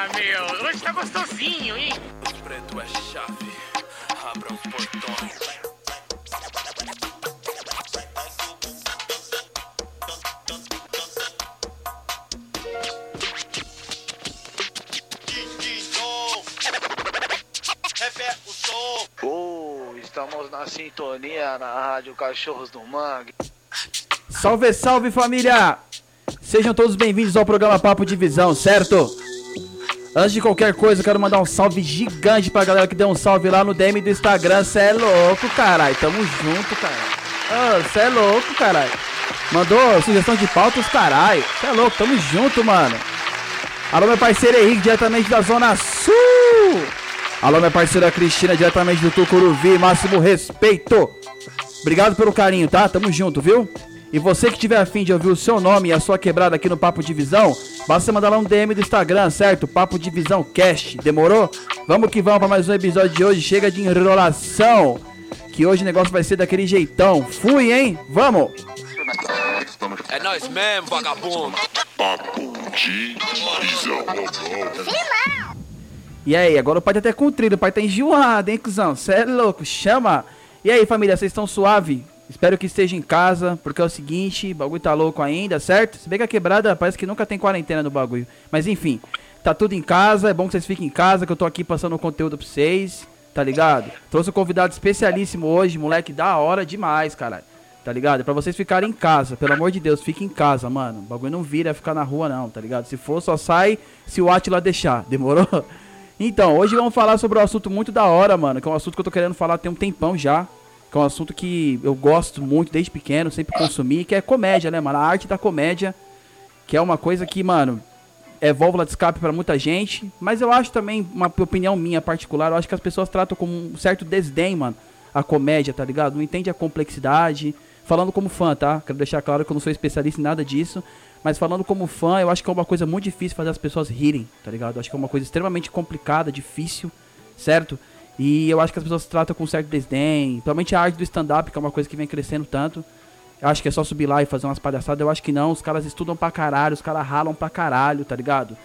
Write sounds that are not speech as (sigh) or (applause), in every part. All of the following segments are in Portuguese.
Ah, meu, hoje tá gostosinho, hein? O preto é chave, abra os portões. Oh, estamos na sintonia na Rádio Cachorros do Mangue. Salve, salve família! Sejam todos bem-vindos ao programa Papo de Visão, certo? Antes de qualquer coisa, eu quero mandar um salve gigante pra galera que deu um salve lá no DM do Instagram. Cê é louco, caralho. Tamo junto, caralho. Cê é louco, caralho. Mandou sugestão de pautas, caralho. Cê é louco, tamo junto, mano. Alô, meu parceiro Henrique, diretamente da Zona Sul. Alô, minha parceira Cristina, diretamente do Tucuruvi. Máximo respeito. Obrigado pelo carinho, tá? Tamo junto, viu? E você que tiver afim de ouvir o seu nome e a sua quebrada aqui no Papo Divisão, basta mandar lá um DM do Instagram, certo? Papo Divisão Cast. Demorou? Vamos que vamos para mais um episódio de hoje. Chega de enrolação. Que hoje o negócio vai ser daquele jeitão. Fui, hein? Vamos! É nós mesmo, vagabundo. E aí, agora o pai tá até com trilho, o pai tá enjoado, hein, cuzão? Cê é louco, chama! E aí, família, vocês estão suave? Espero que esteja em casa, porque é o seguinte, o bagulho tá louco ainda, certo? Se bem que a quebrada parece que nunca tem quarentena no bagulho. Mas enfim, tá tudo em casa, é bom que vocês fiquem em casa, que eu tô aqui passando conteúdo pra vocês, tá ligado? Trouxe um convidado especialíssimo hoje, moleque da hora demais, caralho. Tá ligado? É pra vocês ficarem em casa, pelo amor de Deus, fiquem em casa, mano. O bagulho não vira ficar na rua, não, tá ligado? Se for, só sai se o Atila deixar, (laughs) demorou? Então, hoje vamos falar sobre um assunto muito da hora, mano. Que é um assunto que eu tô querendo falar tem um tempão já. Que é um assunto que eu gosto muito desde pequeno, sempre consumi, que é comédia, né, mano? A arte da comédia. Que é uma coisa que, mano, é válvula de escape pra muita gente. Mas eu acho também, uma opinião minha particular, eu acho que as pessoas tratam com um certo desdém, mano, a comédia, tá ligado? Não entende a complexidade. Falando como fã, tá? Quero deixar claro que eu não sou especialista em nada disso. Mas falando como fã, eu acho que é uma coisa muito difícil fazer as pessoas rirem, tá ligado? Eu acho que é uma coisa extremamente complicada, difícil, certo? E eu acho que as pessoas tratam com certo desdém. Principalmente a arte do stand-up, que é uma coisa que vem crescendo tanto. Eu acho que é só subir lá e fazer umas palhaçadas. Eu acho que não. Os caras estudam pra caralho, os caras ralam pra caralho, tá ligado?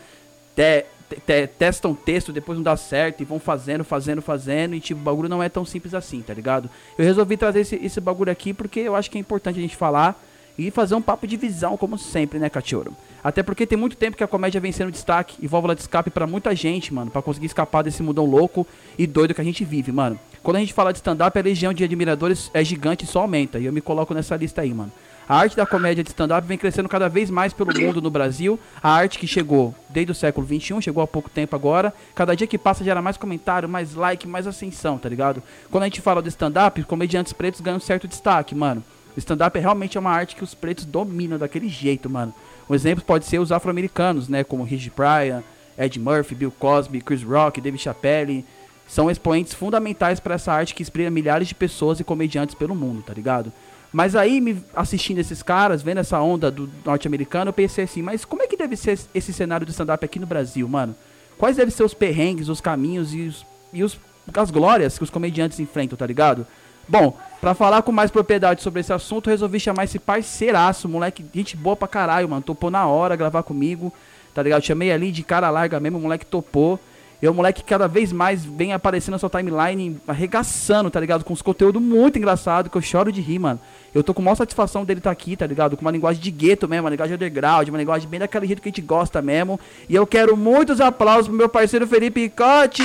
Te, te, te, testam texto, depois não dá certo e vão fazendo, fazendo, fazendo. E tipo, o bagulho não é tão simples assim, tá ligado? Eu resolvi trazer esse, esse bagulho aqui porque eu acho que é importante a gente falar e fazer um papo de visão, como sempre, né, Cachorro? Até porque tem muito tempo que a comédia vem sendo destaque e válvula de escape para muita gente, mano, para conseguir escapar desse mudão louco e doido que a gente vive, mano. Quando a gente fala de stand-up, a legião de admiradores é gigante e só aumenta, e eu me coloco nessa lista aí, mano. A arte da comédia de stand-up vem crescendo cada vez mais pelo mundo no Brasil. A arte que chegou desde o século XXI, chegou há pouco tempo agora. Cada dia que passa gera mais comentário, mais like, mais ascensão, tá ligado? Quando a gente fala de stand-up, comediantes pretos ganham certo destaque, mano. O stand-up é realmente uma arte que os pretos dominam daquele jeito, mano. Um exemplo pode ser os afro-americanos, né? Como Rich Brian, Ed Murphy, Bill Cosby, Chris Rock, David Chappelle. São expoentes fundamentais para essa arte que inspira milhares de pessoas e comediantes pelo mundo, tá ligado? Mas aí, me assistindo esses caras, vendo essa onda do norte-americano, eu pensei assim, mas como é que deve ser esse cenário do stand-up aqui no Brasil, mano? Quais devem ser os perrengues, os caminhos e, os, e os, as glórias que os comediantes enfrentam, tá ligado? Bom, pra falar com mais propriedade sobre esse assunto, resolvi chamar esse parceiraço, moleque, gente boa pra caralho, mano. Topou na hora gravar comigo, tá ligado? Chamei ali de cara larga mesmo, o moleque topou. E o moleque cada vez mais vem aparecendo na sua timeline, arregaçando, tá ligado? Com os conteúdos muito engraçados, que eu choro de rir, mano. Eu tô com maior satisfação dele estar tá aqui, tá ligado? Com uma linguagem de gueto mesmo, uma linguagem underground, uma linguagem bem daquele jeito que a gente gosta mesmo. E eu quero muitos aplausos pro meu parceiro Felipe Cote!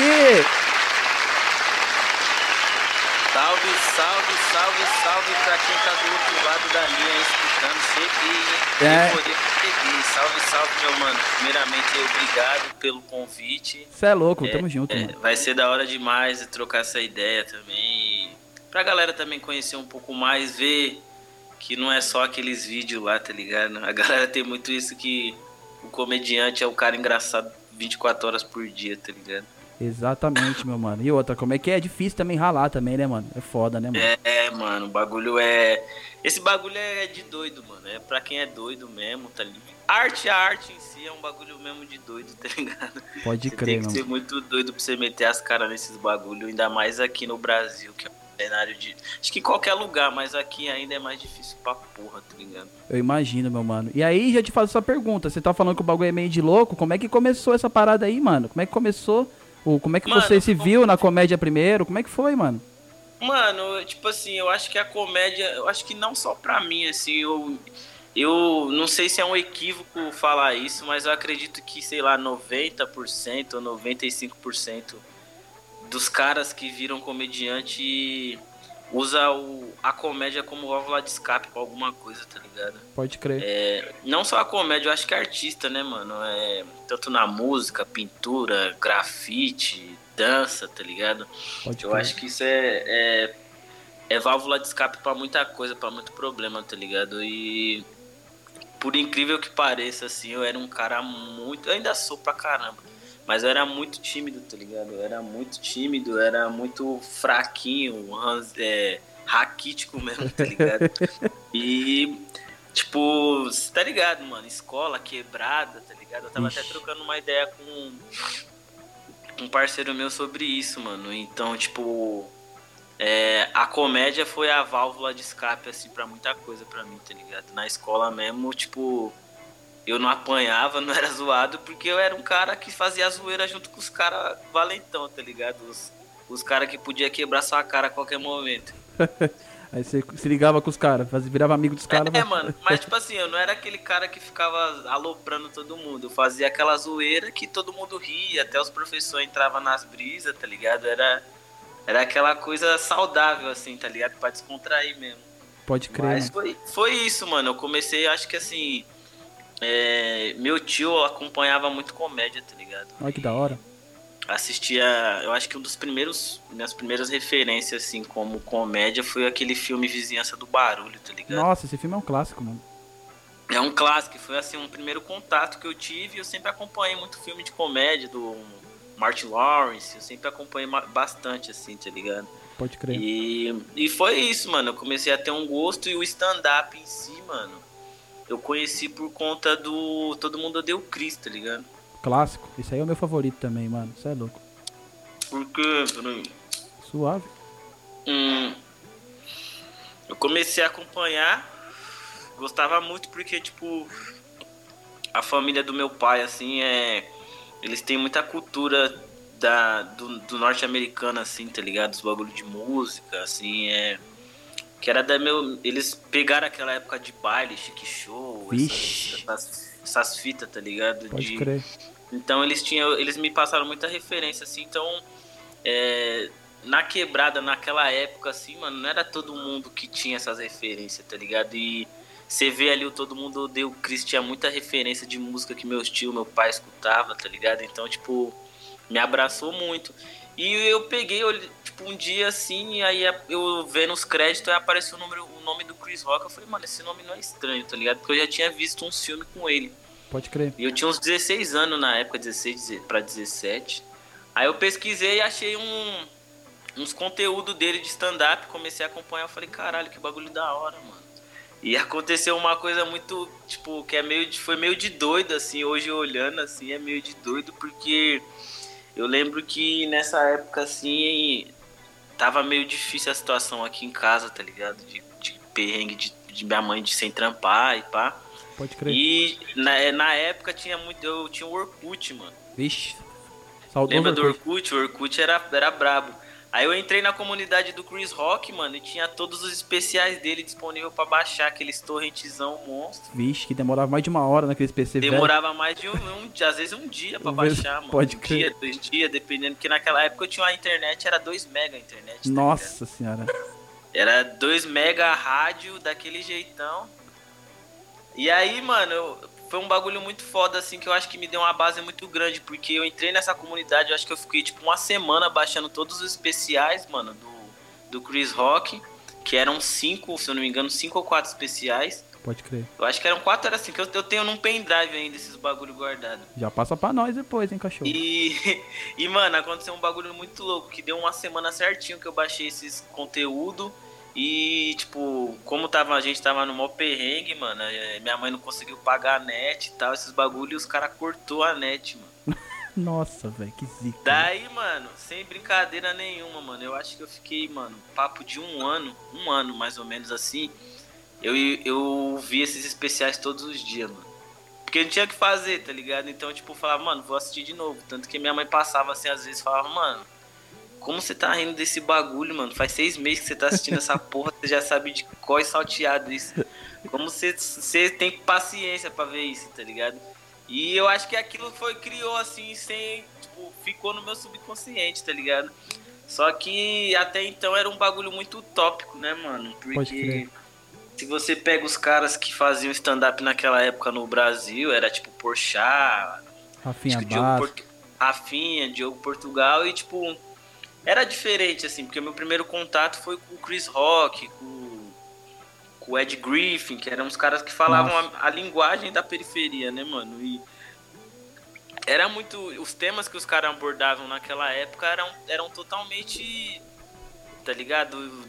Salve, salve, salve, salve pra quem tá do outro lado da linha escutando. Cheguei, É. Poder. Salve, salve, meu mano. Primeiramente, obrigado pelo convite. Cê é louco, É, tamo junto, é, mano. vai ser da hora demais trocar essa ideia também. Pra galera também conhecer um pouco mais, ver que não é só aqueles vídeos lá, tá ligado? A galera tem muito isso que o comediante é o cara engraçado 24 horas por dia, tá ligado? Exatamente, meu mano. E outra, como é que é? É difícil também ralar também, né, mano? É foda, né, mano? É, é, mano, o bagulho é. Esse bagulho é de doido, mano. É pra quem é doido mesmo, tá ligado? Arte, a arte em si é um bagulho mesmo de doido, tá ligado? Pode Você crer, tem que mano. ser muito doido pra você meter as caras nesses bagulho, ainda mais aqui no Brasil, que é cenário de. Acho que em qualquer lugar, mas aqui ainda é mais difícil pra porra, tá ligado? Eu imagino, meu mano. E aí, já te faço essa pergunta. Você tá falando que o bagulho é meio de louco. Como é que começou essa parada aí, mano? Como é que começou? O, como é que Mano, você se viu na comédia primeiro? Como é que foi, mano? Mano, tipo assim, eu acho que a comédia, eu acho que não só pra mim, assim, eu, eu não sei se é um equívoco falar isso, mas eu acredito que, sei lá, 90% ou 95% dos caras que viram comediante usa o, a comédia como válvula de escape pra alguma coisa, tá ligado? Pode crer. É, não só a comédia, eu acho que artista, né, mano? É, tanto na música, pintura, grafite, dança, tá ligado? Pode Eu crer. acho que isso é, é, é válvula de escape pra muita coisa, pra muito problema, tá ligado? E por incrível que pareça, assim, eu era um cara muito. Eu ainda sou pra caramba. Mas eu era muito tímido, tá ligado? Eu era muito tímido, era muito fraquinho, é, raquítico (laughs) mesmo, tá ligado? e, tipo, tá ligado, mano? Escola quebrada, tá ligado? Eu tava até Ixi. trocando uma ideia com um parceiro meu sobre isso, mano. Então, tipo, é, a comédia foi a válvula de escape, assim, pra muita coisa pra mim, tá ligado? Na escola mesmo, tipo, eu não apanhava, não era zoado, porque eu era um cara que fazia zoeira junto com os caras valentão, tá ligado? Os, os caras que podia quebrar sua cara a qualquer momento. (laughs) Aí você se ligava com os caras, virava amigo dos caras. É, mas- mano, mas tipo (laughs) assim, eu não era aquele cara que ficava aloprando todo mundo. Eu fazia aquela zoeira que todo mundo ria, até os professores entravam nas brisas, tá ligado? Era, era aquela coisa saudável, assim, tá ligado? Pra descontrair mesmo. Pode crer. Mas foi, foi isso, mano. Eu comecei, acho que assim. É, meu tio acompanhava muito comédia, tá ligado? Olha que da hora. Assistia. Eu acho que um dos primeiros. Minhas primeiras referências, assim, como comédia, foi aquele filme Vizinhança do Barulho, tá ligado? Nossa, esse filme é um clássico, mano. É um clássico, foi assim um primeiro contato que eu tive. Eu sempre acompanhei muito filme de comédia do Martin Lawrence, eu sempre acompanhei bastante, assim, tá ligado? Pode crer. E, e foi isso, mano. Eu comecei a ter um gosto e o stand-up em si, mano. Eu conheci por conta do Todo Mundo Odeia o Chris, tá ligado? Clássico. Esse aí é o meu favorito também, mano. Você é louco. Porque, peraí. Suave. Hum, eu comecei a acompanhar, gostava muito porque, tipo, a família do meu pai, assim, é. Eles têm muita cultura da, do, do norte-americano, assim, tá ligado? Os bagulho de música, assim, é. Que era da meu. Eles pegaram aquela época de baile, chique show, essas, essas, essas fitas, tá ligado? Pode de, crer. então eles tinham, eles me passaram muita referência assim, então é, na quebrada naquela época assim, mano, não era todo mundo que tinha essas referências, tá ligado? E você vê ali o todo mundo odeia o Chris tinha muita referência de música que meus tio, meu pai escutava, tá ligado? Então, tipo, me abraçou muito. E eu peguei, um dia assim, e aí eu vendo os créditos, aí apareceu o, número, o nome do Chris Rock, eu falei, mano, esse nome não é estranho, tá ligado? Porque eu já tinha visto um filme com ele. Pode crer. E eu tinha uns 16 anos na época, 16 para 17. Aí eu pesquisei e achei um, uns conteúdos dele de stand-up, comecei a acompanhar, eu falei, caralho, que bagulho da hora, mano. E aconteceu uma coisa muito, tipo, que é meio de, foi meio de doido, assim, hoje olhando, assim, é meio de doido, porque eu lembro que nessa época, assim, tava meio difícil a situação aqui em casa, tá ligado? De, de perrengue de, de minha mãe de sem trampar e pá. Pode crer. E na, na época tinha muito. Eu tinha o Orkut, mano. Vixe. Saudoso Lembra do Orkut. Orkut? O Orkut era, era brabo. Aí eu entrei na comunidade do Chris Rock, mano, e tinha todos os especiais dele disponível pra baixar, aqueles torrentezão monstro. Vixe, que demorava mais de uma hora naqueles PC velho. Demorava mais de um, um dia, às vezes um dia (laughs) vezes, baixar, mano. pode um crer. dia, dois dias, dependendo, porque naquela época eu tinha uma internet, era 2 mega a internet. tá ligado? Nossa senhora. Era 2 mega rádio daquele jeitão. E aí, mano, eu- foi um bagulho muito foda, assim, que eu acho que me deu uma base muito grande, porque eu entrei nessa comunidade, eu acho que eu fiquei, tipo, uma semana baixando todos os especiais, mano, do, do Chris Rock, que eram cinco, se eu não me engano, cinco ou quatro especiais. Pode crer. Eu acho que eram quatro, era assim, que eu, eu tenho num pendrive ainda esses bagulho guardado. Já passa pra nós depois, hein, cachorro. E, (laughs) e, mano, aconteceu um bagulho muito louco, que deu uma semana certinho que eu baixei esses conteúdo e, tipo, como tava, a gente tava no maior perrengue, mano, eh, minha mãe não conseguiu pagar a net e tal, esses bagulhos, e os caras cortou a net, mano. (laughs) Nossa, velho, que zica. Daí, mano, sem brincadeira nenhuma, mano, eu acho que eu fiquei, mano, papo de um ano, um ano mais ou menos assim. Eu, eu vi esses especiais todos os dias, mano. Porque não tinha o que fazer, tá ligado? Então, tipo, eu falava, mano, vou assistir de novo. Tanto que minha mãe passava assim, às vezes, falava, mano, como você tá rindo desse bagulho, mano? Faz seis meses que você tá assistindo essa (laughs) porra, você já sabe de qual é salteado isso. Como você, você tem paciência pra ver isso, tá ligado? E eu acho que aquilo foi, criou assim, sem. Tipo, ficou no meu subconsciente, tá ligado? Só que até então era um bagulho muito utópico, né, mano? Porque se você pega os caras que faziam stand-up naquela época no Brasil, era tipo Porchat, Rafinha Diogo Rafinha, Diogo Portugal e tipo era diferente assim, porque meu primeiro contato foi com o Chris Rock, com, com o Ed Griffin, que eram os caras que falavam a, a linguagem da periferia, né, mano? E era muito os temas que os caras abordavam naquela época eram eram totalmente tá ligado?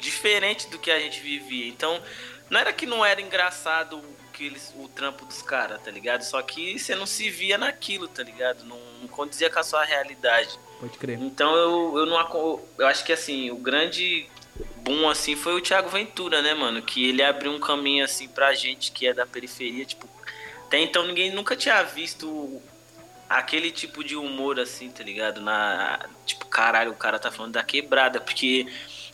Diferente do que a gente vivia. Então, não era que não era engraçado o que eles, o trampo dos caras, tá ligado? Só que você não se via naquilo, tá ligado? Não, não condizia com a sua realidade. Pode crer. Então eu, eu não eu acho que assim, o grande boom assim foi o Thiago Ventura, né, mano? Que ele abriu um caminho assim pra gente que é da periferia, tipo, até então ninguém nunca tinha visto aquele tipo de humor assim, tá ligado? Na tipo, caralho, o cara tá falando da quebrada, porque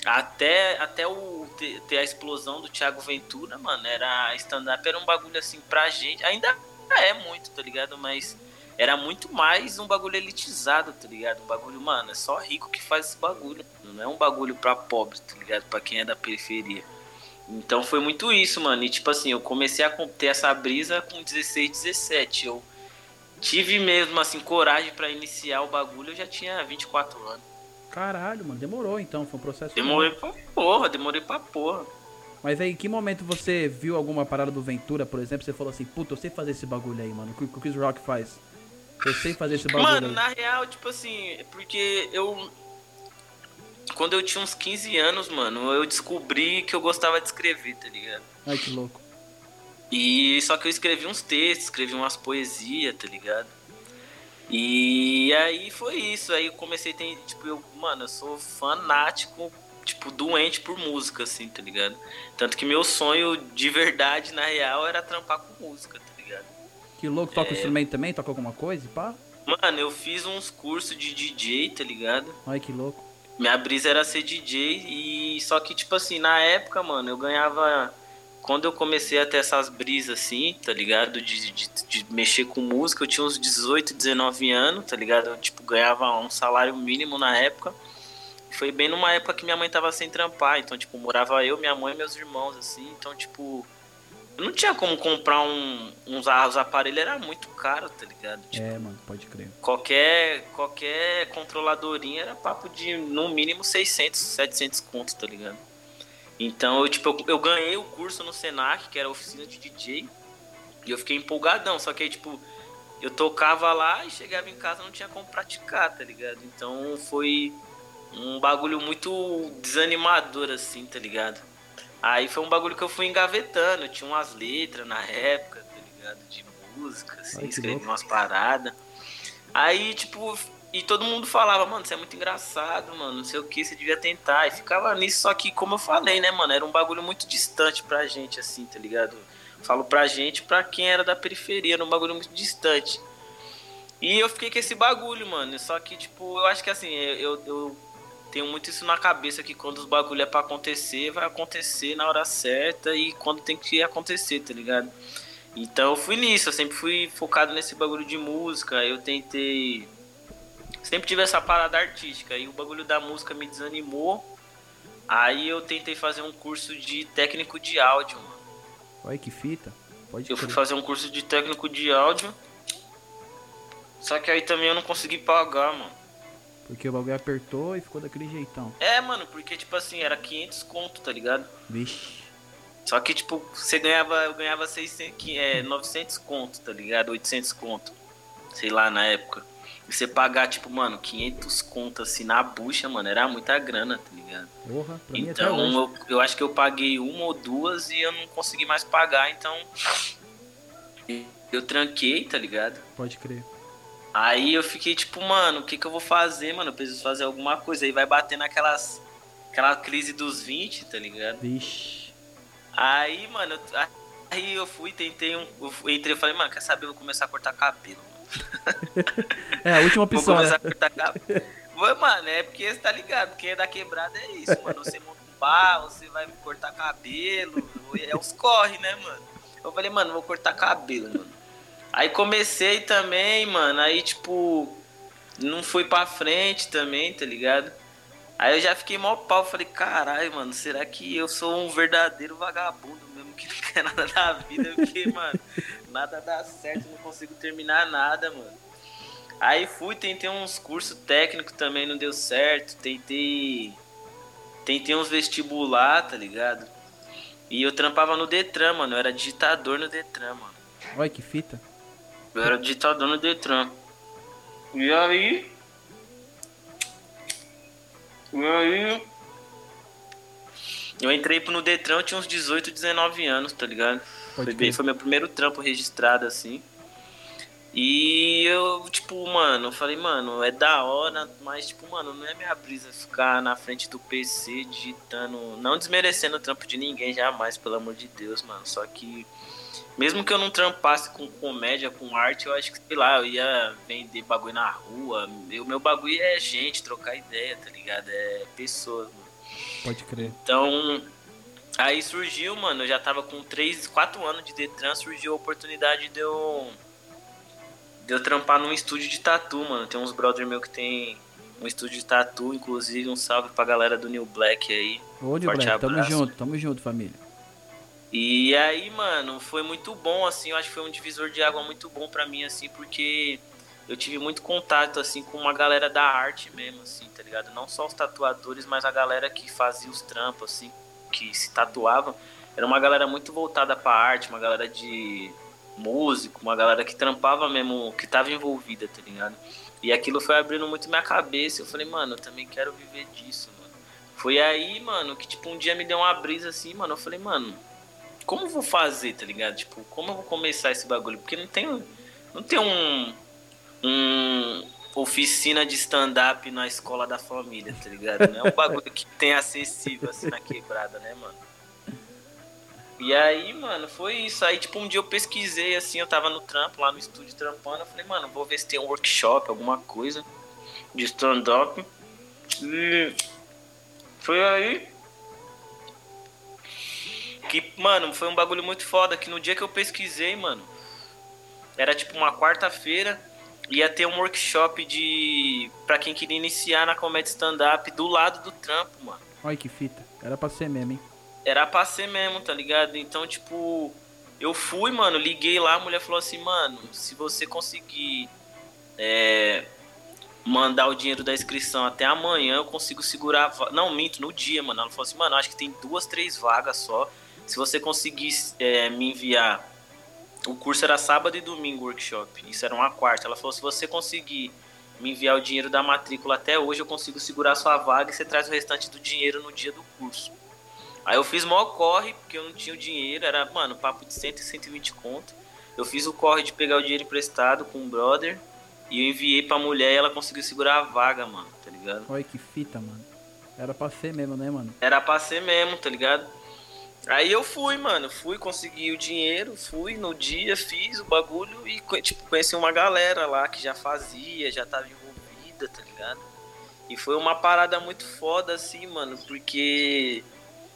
até até o ter a explosão do Thiago Ventura, mano, era stand up era um bagulho assim pra gente, ainda é muito, tá ligado? Mas era muito mais um bagulho elitizado, tá ligado? Um bagulho, mano, é só rico que faz esse bagulho. Não é um bagulho pra pobre, tá ligado? Pra quem é da periferia. Então foi muito isso, mano. E tipo assim, eu comecei a ter essa brisa com 16, 17. Eu tive mesmo, assim, coragem pra iniciar o bagulho, eu já tinha 24 anos. Caralho, mano, demorou então, foi um processo. Demorei pra porra, demorei pra porra. Mas aí, em que momento você viu alguma parada do Ventura, por exemplo, você falou assim, puta, eu sei fazer esse bagulho aí, mano, o que o Chris Rock faz? Eu sei fazer esse bagulho Mano, aí. na real, tipo assim, porque eu. Quando eu tinha uns 15 anos, mano, eu descobri que eu gostava de escrever, tá ligado? Ai, que louco. E só que eu escrevi uns textos, escrevi umas poesias, tá ligado? E aí foi isso. Aí eu comecei a ter, tipo, eu, mano, eu sou fanático, tipo, doente por música, assim, tá ligado? Tanto que meu sonho de verdade, na real, era trampar com música, tá? Que louco, É. toca instrumento também? Toca alguma coisa, e pá? Mano, eu fiz uns cursos de DJ, tá ligado? Ai, que louco. Minha brisa era ser DJ e só que tipo assim, na época, mano, eu ganhava quando eu comecei a ter essas brisas assim, tá ligado? De, de, de mexer com música, eu tinha uns 18, 19 anos, tá ligado? Eu tipo ganhava um salário mínimo na época. Foi bem numa época que minha mãe tava sem trampar, então tipo, morava eu, minha mãe e meus irmãos assim, então tipo, não tinha como comprar um uns os aparelhos era muito caro, tá ligado? Tipo, É, mano, pode crer. Qualquer, qualquer controladorinha era papo de no mínimo 600, 700 contos, tá ligado? Então eu, tipo, eu, eu ganhei o curso no Senac, que era oficina de DJ, e eu fiquei empolgadão. Só que aí, tipo, eu tocava lá e chegava em casa e não tinha como praticar, tá ligado? Então foi um bagulho muito desanimador, assim, tá ligado? Aí foi um bagulho que eu fui engavetando, tinha umas letras na época, tá ligado? De música, assim, Ai, escrevi umas paradas. Aí, tipo, e todo mundo falava, mano, você é muito engraçado, mano, não sei o que, você devia tentar. E ficava nisso, só que, como eu falei, né, mano, era um bagulho muito distante pra gente, assim, tá ligado? Falo pra gente, pra quem era da periferia, era um bagulho muito distante. E eu fiquei com esse bagulho, mano. Só que, tipo, eu acho que assim, eu, eu tenho muito isso na cabeça que quando os bagulho é pra acontecer, vai acontecer na hora certa e quando tem que acontecer, tá ligado? Então eu fui nisso, eu sempre fui focado nesse bagulho de música, eu tentei. Sempre tive essa parada artística, aí o bagulho da música me desanimou. Aí eu tentei fazer um curso de técnico de áudio, mano. Olha que fita. Pode Eu fui fazer um curso de técnico de áudio. Só que aí também eu não consegui pagar, mano. Porque o bagulho apertou e ficou daquele jeitão. É, mano, porque tipo assim, era 500 conto, tá ligado? Vixe. Só que tipo, você ganhava, eu ganhava 600, que é 900 conto, tá ligado? 800 conto. Sei lá, na época. E você pagar tipo, mano, 500 conto assim na bucha, mano, era muita grana, tá ligado? Porra, pra Então, eu, eu acho que eu paguei uma ou duas e eu não consegui mais pagar, então eu tranquei, tá ligado? Pode crer. Aí eu fiquei tipo, mano, o que que eu vou fazer, mano? Eu preciso fazer alguma coisa. Aí vai bater naquelas. Aquela crise dos 20, tá ligado? Vixe. Aí, mano, eu- aí eu fui, tentei um. Eu fui- entrei e falei, mano, quer saber? Eu vou começar a cortar cabelo. (laughs) É, a última Vou opção, começar né? a cortar cabelo. Mano, é porque você tá ligado, quem é da quebrada é isso, mano. Você monta um bar, você vai cortar cabelo, é os corre, né, mano? Eu falei, mano, vou cortar cabelo, mano. Aí comecei também, mano, aí tipo, não fui pra frente também, tá ligado? Aí eu já fiquei mal pau, falei, caralho, mano, será que eu sou um verdadeiro vagabundo mesmo que não quer (laughs) nada da vida? Porque, mano, nada dá certo, não consigo terminar nada, mano. Aí fui, tentei uns cursos técnicos também, não deu certo. Tentei. Tentei uns vestibular, tá ligado? E eu trampava no Detran, mano. Eu era digitador no Detran, mano. Olha que fita. Eu era digitador no Detran. E aí. E aí. Eu entrei no Detran, eu tinha uns 18, 19 anos, tá ligado? Pode Foi, bem, foi meu primeiro trampo registrado, assim. E eu, tipo, mano, eu falei, mano, é da hora, mas, tipo, mano, não é minha brisa ficar na frente do PC digitando. Não desmerecendo o trampo de ninguém, jamais, pelo amor de Deus, mano. Só que, mesmo que eu não trampasse com comédia, com arte, eu acho que, sei lá, eu ia vender bagulho na rua. O meu bagulho é gente, trocar ideia, tá ligado? É pessoas, mano. Pode crer. Então, aí surgiu, mano, eu já tava com 3, 4 anos de Detran, surgiu a oportunidade de eu, de eu trampar num estúdio de tatu, mano. Tem uns brother meu que tem um estúdio de tatu, inclusive um salve pra galera do New Black aí. Ô, de Forte Black, tamo abraço. junto, tamo junto, família. E aí, mano, foi muito bom, assim, eu acho que foi um divisor de água muito bom pra mim, assim, porque eu tive muito contato, assim, com uma galera da arte mesmo, assim, tá ligado? Não só os tatuadores, mas a galera que fazia os trampos, assim, que se tatuavam. Era uma galera muito voltada pra arte, uma galera de músico, uma galera que trampava mesmo, que tava envolvida, tá ligado? E aquilo foi abrindo muito minha cabeça, eu falei, mano, eu também quero viver disso, mano. Foi aí, mano, que, tipo, um dia me deu uma brisa, assim, mano, eu falei, mano, como eu vou fazer, tá ligado? Tipo, como eu vou começar esse bagulho? Porque não tem, não tem um, um oficina de stand-up na escola da família, tá ligado? Não é um bagulho que tem acessível assim na quebrada, né, mano? E aí, mano, foi isso. Aí, tipo, um dia eu pesquisei, assim, eu tava no trampo, lá no estúdio trampando. Eu falei, mano, vou ver se tem um workshop, alguma coisa de stand-up. E foi aí que, mano, foi um bagulho muito foda. Que no dia que eu pesquisei, mano, era tipo uma quarta-feira. Ia ter um workshop de. pra quem queria iniciar na comédia stand-up do lado do trampo, mano. Olha que fita. Era pra ser mesmo, hein? Era pra ser mesmo, tá ligado? Então, tipo, eu fui, mano, liguei lá, a mulher falou assim, mano, se você conseguir é, mandar o dinheiro da inscrição até amanhã, eu consigo segurar. Não, minto, no dia, mano. Ela falou assim, mano, acho que tem duas, três vagas só. Se você conseguir é, me enviar. O curso era sábado e domingo, workshop. Isso era uma quarta. Ela falou: se você conseguir me enviar o dinheiro da matrícula até hoje, eu consigo segurar sua vaga e você traz o restante do dinheiro no dia do curso. Aí eu fiz maior corre, porque eu não tinha o dinheiro, era, mano, papo de 100 e 120 conto. Eu fiz o corre de pegar o dinheiro emprestado com o brother e eu enviei pra mulher e ela conseguiu segurar a vaga, mano, tá ligado? Olha que fita, mano. Era pra ser mesmo, né, mano? Era pra ser mesmo, tá ligado? Aí eu fui, mano, fui, consegui o dinheiro, fui no dia, fiz o bagulho e, tipo, conheci uma galera lá que já fazia, já tava envolvida, tá ligado? E foi uma parada muito foda, assim, mano, porque,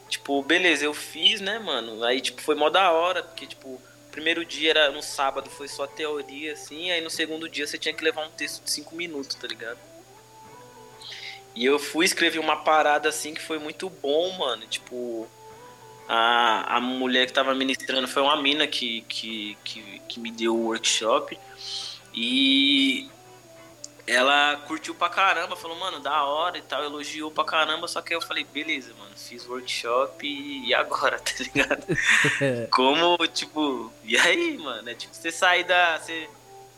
tipo, beleza, eu fiz, né, mano? Aí, tipo, foi mó da hora, porque, tipo, primeiro dia era no sábado, foi só teoria, assim, aí no segundo dia você tinha que levar um texto de cinco minutos, tá ligado? E eu fui escrever uma parada assim que foi muito bom, mano. Tipo, a, a mulher que tava ministrando foi uma mina que, que, que, que me deu o workshop. E ela curtiu pra caramba, falou, mano, da hora e tal, elogiou pra caramba. Só que aí eu falei, beleza, mano, fiz workshop e, e agora, (laughs) tá ligado? É, (laughs) Como, tipo, e aí, mano? É tipo, você sair da. Você,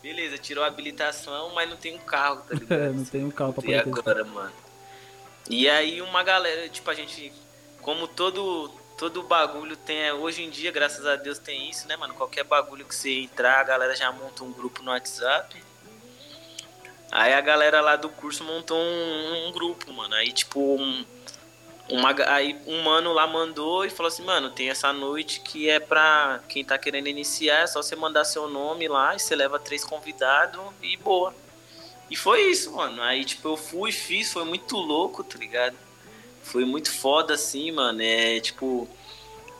beleza, tirou a habilitação, mas não tem um carro, tá (laughs) ligado? não tem um carro pra E poder testar. agora, mano? E aí uma galera, tipo, a gente. Como todo, todo bagulho tem. é, Hoje em dia, graças a Deus, tem isso, né, mano? Qualquer bagulho que você entrar, a galera já monta um grupo no WhatsApp. Aí a galera lá do curso montou um, um grupo, mano. Aí, tipo, um, uma, aí um mano lá mandou e falou assim, mano, tem essa noite que é pra quem tá querendo iniciar, é só você mandar seu nome lá e você leva três convidados e boa. E foi isso, mano. Aí, tipo, eu fui, fiz, foi muito louco, tá ligado? Foi muito foda, assim, mano. É, tipo,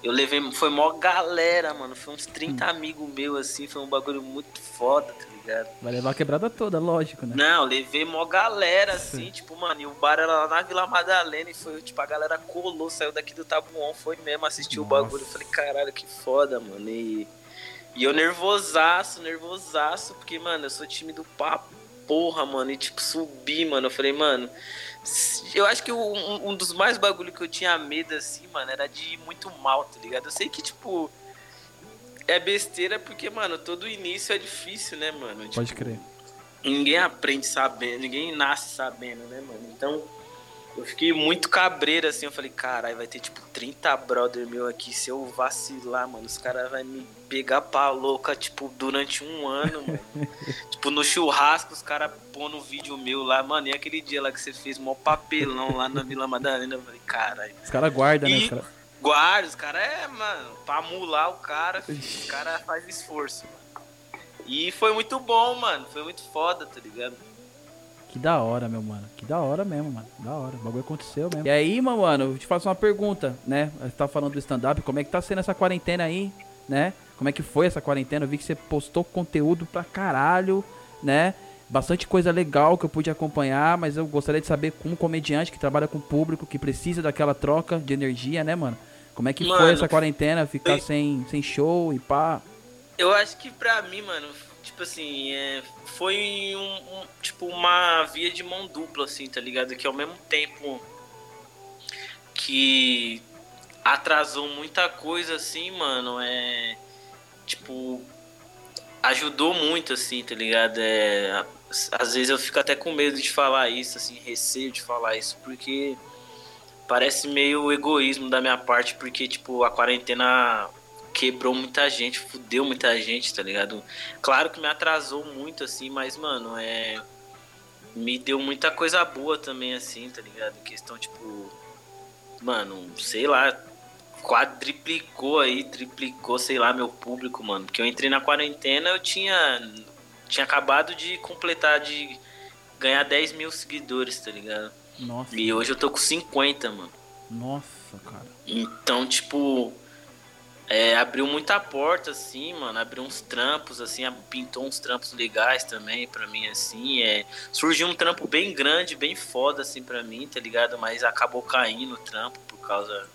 eu levei, foi mó galera, mano. Foi uns 30 hum. amigos meus, assim, foi um bagulho muito foda, tá ligado? Vai levar a quebrada toda, lógico, né? Não, levei mó galera, assim, Sim. tipo, mano, e o bar era lá na Vila Madalena e foi, tipo, a galera colou, saiu daqui do Tabuão, foi mesmo assistir o bagulho. Eu falei, caralho, que foda, mano. E, e eu nervosaço, nervosaço, porque, mano, eu sou time do papo porra, mano, e tipo, subi, mano. Eu falei, mano, eu acho que um, um dos mais bagulho que eu tinha medo, assim, mano, era de ir muito mal, tá ligado? Eu sei que, tipo, é besteira porque, mano, todo início é difícil, né, mano? Tipo, Pode crer. Ninguém aprende sabendo, ninguém nasce sabendo, né, mano? Então, eu fiquei muito cabreiro, assim. Eu falei, caralho, vai ter tipo 30 brother meu aqui. Se eu vacilar, mano, os caras vão me pegar pra louca, tipo, durante um ano, mano. (laughs) tipo, no churrasco, os caras pondo vídeo meu lá, mano. E aquele dia lá que você fez mó papelão lá na Vila Madalena, eu falei, caralho. Os caras guardam, né? Os cara... Guarda, os caras é, mano, pra amular o cara, filho, o cara faz esforço, mano. E foi muito bom, mano. Foi muito foda, tá ligado? Que da hora, meu mano. Que da hora mesmo, mano. Da hora. O bagulho aconteceu mesmo. E aí, meu mano, eu te faço uma pergunta, né? Você tá falando do stand-up, como é que tá sendo essa quarentena aí, né? Como é que foi essa quarentena? Eu vi que você postou conteúdo pra caralho, né? Bastante coisa legal que eu pude acompanhar, mas eu gostaria de saber, como comediante que trabalha com público, que precisa daquela troca de energia, né, mano? Como é que mano, foi essa quarentena, ficar sem, sem show e pá? Eu acho que pra mim, mano, tipo assim, é, foi um, um, tipo uma via de mão dupla, assim, tá ligado? Que ao mesmo tempo que atrasou muita coisa, assim, mano, é tipo ajudou muito, assim, tá ligado? É, às vezes eu fico até com medo de falar isso, assim, receio de falar isso, porque parece meio egoísmo da minha parte, porque, tipo, a quarentena quebrou muita gente, fudeu muita gente, tá ligado? Claro que me atrasou muito, assim, mas, mano, é. Me deu muita coisa boa também, assim, tá ligado? Questão, tipo. Mano, sei lá. Quadriplicou aí, triplicou, sei lá, meu público, mano. Porque eu entrei na quarentena, eu tinha. Tinha acabado de completar, de ganhar 10 mil seguidores, tá ligado? Nossa. E hoje eu tô com 50, mano. Nossa, cara. Então, tipo é, abriu muita porta, assim, mano. Abriu uns trampos, assim, pintou uns trampos legais também pra mim, assim. É, surgiu um trampo bem grande, bem foda, assim, pra mim, tá ligado? Mas acabou caindo o trampo por causa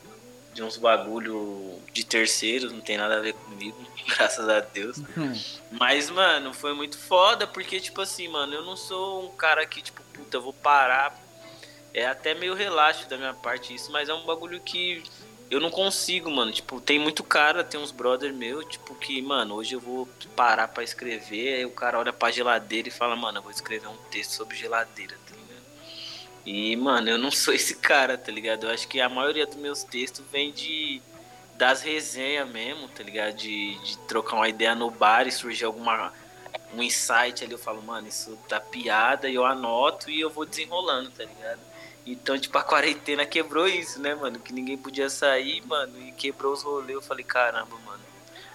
de uns bagulho de terceiros, não tem nada a ver comigo, (laughs) graças a Deus. Uhum. Mas, mano, foi muito foda, porque, tipo assim, mano, eu não sou um cara que, tipo, puta, eu vou parar. É até meio relaxo da minha parte isso, mas é um bagulho que eu não consigo, mano. Tipo, tem muito cara, tem uns brother meu, tipo, que, mano, hoje eu vou parar para escrever. Aí o cara olha pra geladeira e fala, mano, eu vou escrever um texto sobre geladeira, tá ligado? E, mano, eu não (laughs) sou esse cara, tá ligado? Eu acho que a maioria dos meus textos vem de. das resenhas mesmo, tá ligado? De, de trocar uma ideia no bar e surgir alguma. um insight ali. Eu falo, mano, isso tá piada, e eu anoto e eu vou desenrolando, tá ligado? Então, tipo, a quarentena quebrou isso, né, mano? Que ninguém podia sair, mano, e quebrou os rolês. Eu falei, caramba, mano,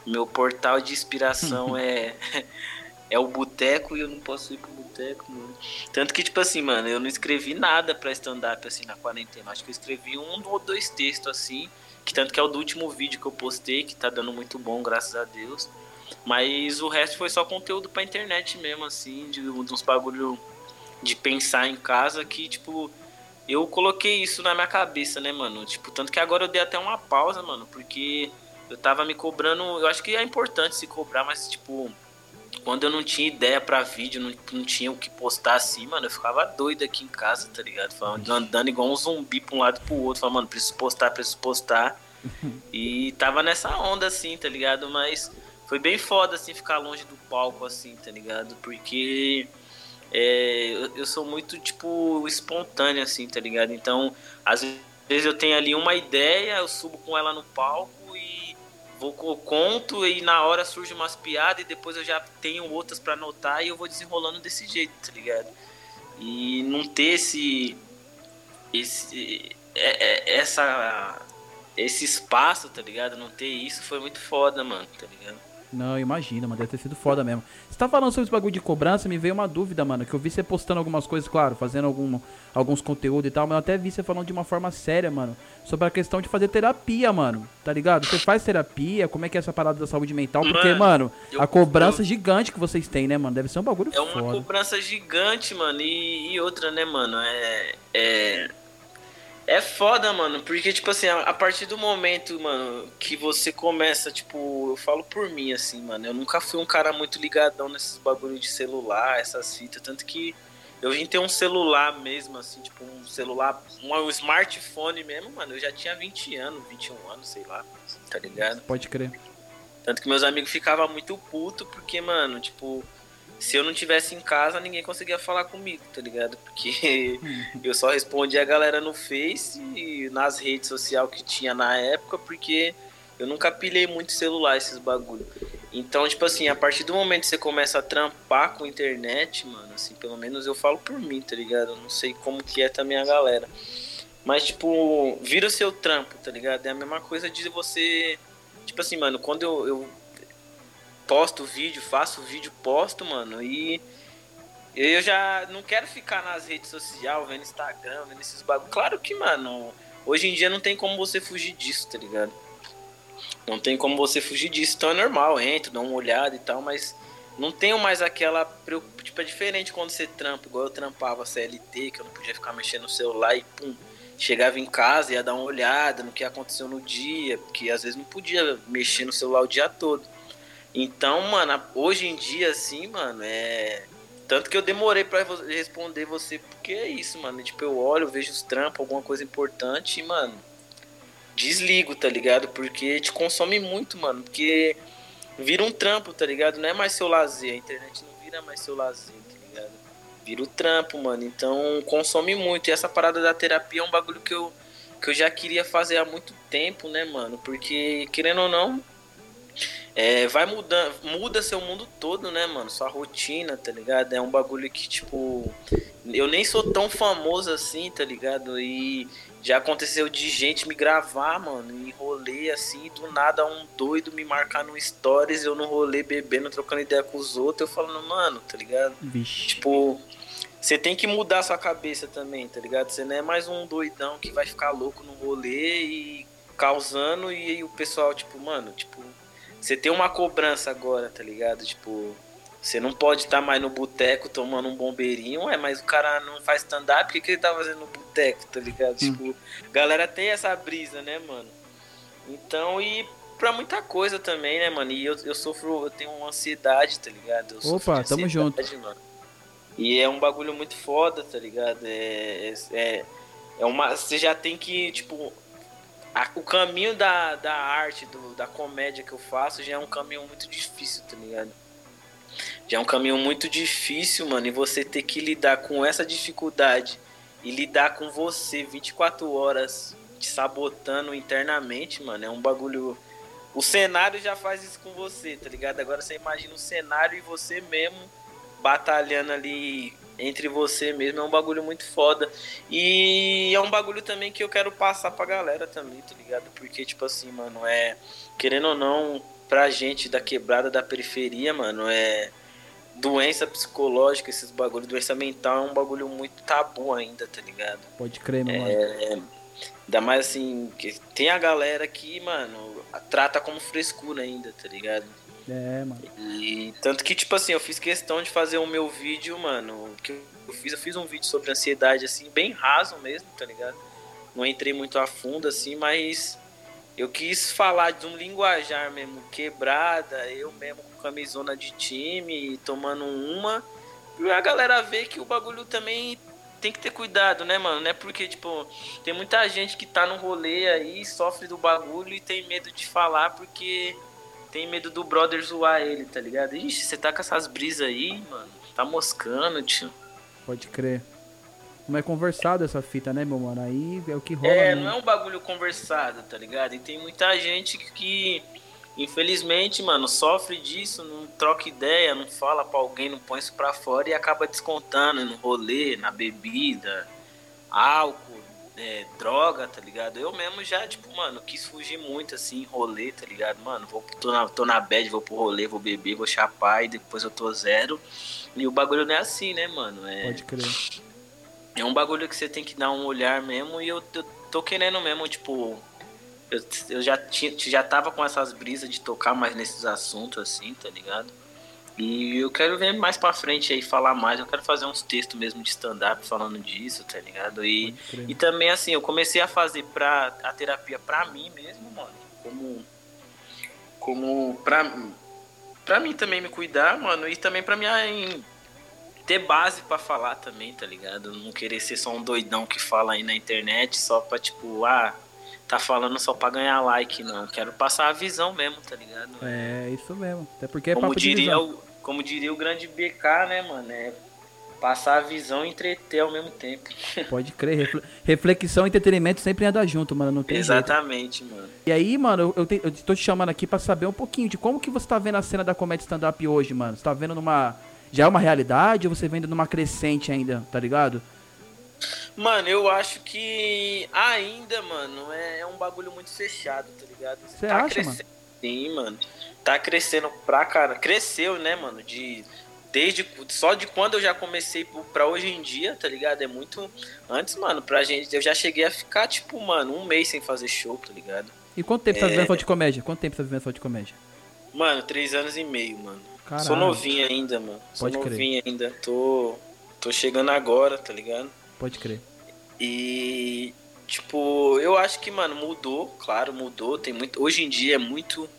meu portal de inspiração (laughs) é é o boteco e eu não posso ir pro boteco, mano. Tanto que, tipo assim, mano, eu não escrevi nada pra stand-up, assim, na quarentena. Acho que eu escrevi um ou dois textos, assim, que tanto que é o do último vídeo que eu postei, que tá dando muito bom, graças a Deus. Mas o resto foi só conteúdo pra internet mesmo, assim, de, de uns bagulho de pensar em casa que, tipo, eu coloquei isso na minha cabeça, né, mano? Tipo, tanto que agora eu dei até uma pausa, mano, porque eu tava me cobrando. Eu acho que é importante se cobrar, mas, tipo, quando eu não tinha ideia pra vídeo, não, não tinha o que postar assim, mano, eu ficava doido aqui em casa, tá ligado? Falando, andando igual um zumbi pra um lado e pro outro, falando, mano, preciso postar, preciso postar. (laughs) e tava nessa onda, assim, tá ligado? Mas foi bem foda, assim, ficar longe do palco, assim, tá ligado? Porque é, eu, eu, sou muito, tipo, espontâneo, assim, tá ligado? Então, às vezes eu tenho ali uma ideia, eu subo com ela no palco e eu conto e na hora surge umas piadas e depois eu já tenho outras pra anotar e eu vou desenrolando desse jeito, tá ligado? E não ter esse. esse é, é, essa, esse espaço, tá ligado? Não ter isso foi muito foda, mano, tá ligado? Não, imagina, mano, deve ter sido foda mesmo. Você tá falando sobre esse bagulho de cobrança, me veio uma dúvida, mano, que eu vi você postando algumas coisas, claro, fazendo algum, alguns conteúdos e tal, mas eu até vi você falando de uma forma séria, mano, sobre a questão de fazer terapia, mano, tá ligado? Você faz terapia, como é que é essa parada da saúde mental? Porque, Mano, mano, a cobrança eu- gigante que vocês têm, né, mano, deve ser um bagulho É uma foda. cobrança gigante, mano. E, e outra, né, mano? É. É. É foda, mano, porque, tipo assim, a, a partir do momento, mano, que você começa, tipo, eu falo por mim, assim, mano, eu nunca fui um cara muito ligadão nesses bagulho de celular, essas fitas, tanto que eu vim ter um celular mesmo, assim, tipo, um celular, um, um smartphone mesmo, mano, eu já tinha 20 anos, 21 anos, sei lá, tá ligado? Pode crer. Tanto que meus amigos ficavam muito puto porque, mano, tipo, se eu não tivesse em casa, ninguém conseguia falar comigo, tá ligado? Porque (laughs) eu só respondia a galera no Face e nas redes sociais que tinha na época, porque eu nunca pilhei muito celular, esses bagulho. Então, tipo assim, a partir do momento que você começa a trampar com internet, mano, assim, pelo menos eu falo por mim, tá ligado? Eu não sei como que é também a galera. Mas, tipo, vira o seu trampo, tá ligado? É a mesma coisa de você. Tipo assim, mano, quando eu, eu posto vídeo, faço vídeo, posto, mano, e eu já não quero ficar nas redes sociais, vendo Instagram, vendo esses bagulho. Claro que, mano, hoje em dia não tem como você fugir disso, tá ligado? Não tem como você fugir disso, então é normal, entro, dou uma olhada e tal, mas não tenho mais aquela. Tipo, é diferente quando você trampa, igual eu trampava CLT, que eu não podia ficar mexendo no celular e pum. Chegava em casa, ia dar uma olhada no que aconteceu no dia, porque às vezes não podia mexer no celular o dia todo. Então, mano, hoje em dia, assim, mano, é. Tanto que eu demorei vo- responder você, porque é isso, mano. Tipo, eu olho, vejo os trampos, alguma coisa importante e, mano, desligo, tá ligado? Porque te consome muito, mano. Porque vira um trampo, tá ligado? Não é mais seu lazer. A internet não vira mais seu lazer, tá ligado? Vira o trampo, mano. Então consome muito. E essa parada da terapia é um bagulho que eu, que eu já queria fazer há muito tempo, né, mano? Porque, querendo ou não, é, vai mudando, muda seu mundo todo, né, mano? Sua rotina, tá ligado? É um bagulho que, tipo, eu nem sou tão famoso assim, tá ligado? E já aconteceu de gente me gravar, mano, em rolê assim, do nada um doido me marcar no stories, eu no rolê bebendo, trocando ideia com os outros, eu falando, mano, tá ligado? Vixe. Tipo, você tem que mudar sua cabeça também, tá ligado? Você não é mais um doidão que vai ficar louco no rolê e causando e aí o pessoal, tipo, mano, tipo, você tem uma cobrança agora, tá ligado? Tipo, você não pode estar mais no boteco tomando um bombeirinho, é, mas o cara não faz stand-up, o que, que ele tá fazendo no boteco, tá ligado? Tipo, galera tem essa brisa, né, mano? Então, e pra muita coisa também, né, mano? E eu, eu sofro, eu tenho uma ansiedade, tá ligado? Eu Opa, tamo junto. mano. E é um bagulho muito foda, tá ligado? É, é, é uma. Você já tem que, tipo. A- o caminho da, da arte, do, da comédia que eu faço já é um caminho muito difícil, tá ligado? Já é um caminho muito difícil, mano. E você ter que lidar com essa dificuldade e lidar com você 24 horas te sabotando internamente, mano, é um bagulho. O cenário já faz isso com você, tá ligado? Agora você imagina o cenário e você mesmo batalhando ali entre você mesmo, é um bagulho muito foda. E é um bagulho também que eu quero passar pra galera também, tá ligado? Porque, tipo assim, mano, é. Querendo ou não, pra gente da quebrada da periferia, mano, é. Doença psicológica, esses bagulhos, doença mental é um bagulho muito tabu ainda, tá ligado? Pode crer, meu mano. É, ainda mais assim, que tem a galera que, mano, trata como frescura ainda, tá ligado? É, mano. E tanto que, tipo assim, eu fiz questão de fazer o meu vídeo, mano. Que eu fiz, eu fiz um vídeo sobre ansiedade, assim, bem raso mesmo, tá ligado? Não entrei muito a fundo, assim, mas eu quis falar de um linguajar mesmo, quebrada, eu mesmo com camisona de time, tomando uma. E a galera vê que o bagulho também tem que ter cuidado, né, mano? Não é porque, tipo, tem muita gente que tá no rolê aí, sofre do bagulho e tem medo de falar porque tem medo do brother zoar ele, tá ligado? Ixi, você tá com essas brisas aí, mano. Tá moscando, tio. Pode crer. Não é conversado essa fita, né, meu mano? Aí é o que rola. É, né? não é um bagulho conversado, tá ligado? E tem muita gente que infelizmente, mano, sofre disso, não troca ideia, não fala pra alguém, não põe isso pra fora e acaba descontando no rolê, na bebida, álcool, é, droga, tá ligado? Eu mesmo já, tipo, mano, quis fugir muito assim, rolê, tá ligado? Mano, vou, tô, na, tô na bad, vou pro rolê, vou beber, vou chapar e depois eu tô zero. E o bagulho não é assim, né, mano? É, Pode crer. é um bagulho que você tem que dar um olhar mesmo e eu, eu tô querendo mesmo, tipo. Eu, eu já, tinha, já tava com essas brisas de tocar mais nesses assuntos, assim, tá ligado? E eu quero ver mais pra frente aí, falar mais. Eu quero fazer uns textos mesmo de stand-up falando disso, tá ligado? E, e também, assim, eu comecei a fazer pra, a terapia pra mim mesmo, mano. Como. Como pra, pra mim também me cuidar, mano. E também pra mim em- ter base pra falar também, tá ligado? Não querer ser só um doidão que fala aí na internet só pra, tipo, ah, tá falando só pra ganhar like, não. Quero passar a visão mesmo, tá ligado? É, isso mesmo. Até porque é como, diria o, como diria o grande BK, né, mano? É passar a visão e entreter ao mesmo tempo. (laughs) Pode crer. refle- Reflexão e entretenimento sempre anda junto, mano. Não tem jeito. Exatamente, mano. E aí, mano, eu, te- eu tô te chamando aqui pra saber um pouquinho de como que você tá vendo a cena da comédia stand-up hoje, mano. Você tá vendo numa. Já é uma realidade ou você vendo numa crescente ainda, tá ligado? Mano, eu acho que ainda, mano, é, é um bagulho muito fechado, tá ligado? Você tá acha, crescendo, Mano. Tá crescendo pra cara. Cresceu, né, mano? De. Desde. Só de quando eu já comecei pra hoje em dia, tá ligado? É muito. Antes, mano, pra gente. Eu já cheguei a ficar, tipo, mano, um mês sem fazer show, tá ligado? E quanto tempo você tá É. vivendo só de comédia? Quanto tempo você tá vivendo só de comédia? Mano, três anos e meio, mano. Caralho. Sou novinho ainda, mano. Sou Pode crer. novinho ainda. Tô. Tô chegando agora, tá ligado? Pode crer. E tipo, eu acho que, mano, mudou, claro, mudou. Tem muito. Hoje em dia é muito.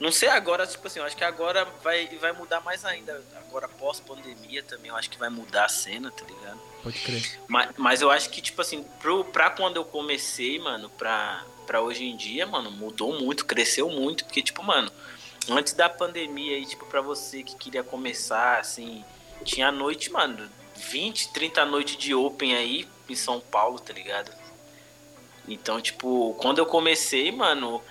Não sei agora, tipo assim, eu acho que agora vai, vai mudar mais ainda. Agora pós-pandemia também, eu acho que vai mudar a cena, tá ligado? Pode crer. Mas, mas eu acho que, tipo assim, pro, pra quando eu comecei, mano, pra, pra hoje em dia, mano, mudou muito, cresceu muito. Porque, tipo, mano, antes da pandemia aí, tipo, pra você que queria começar, assim, tinha noite, mano, 20, 30 noites de open aí em São Paulo, tá ligado? Então, tipo, quando eu comecei, mano,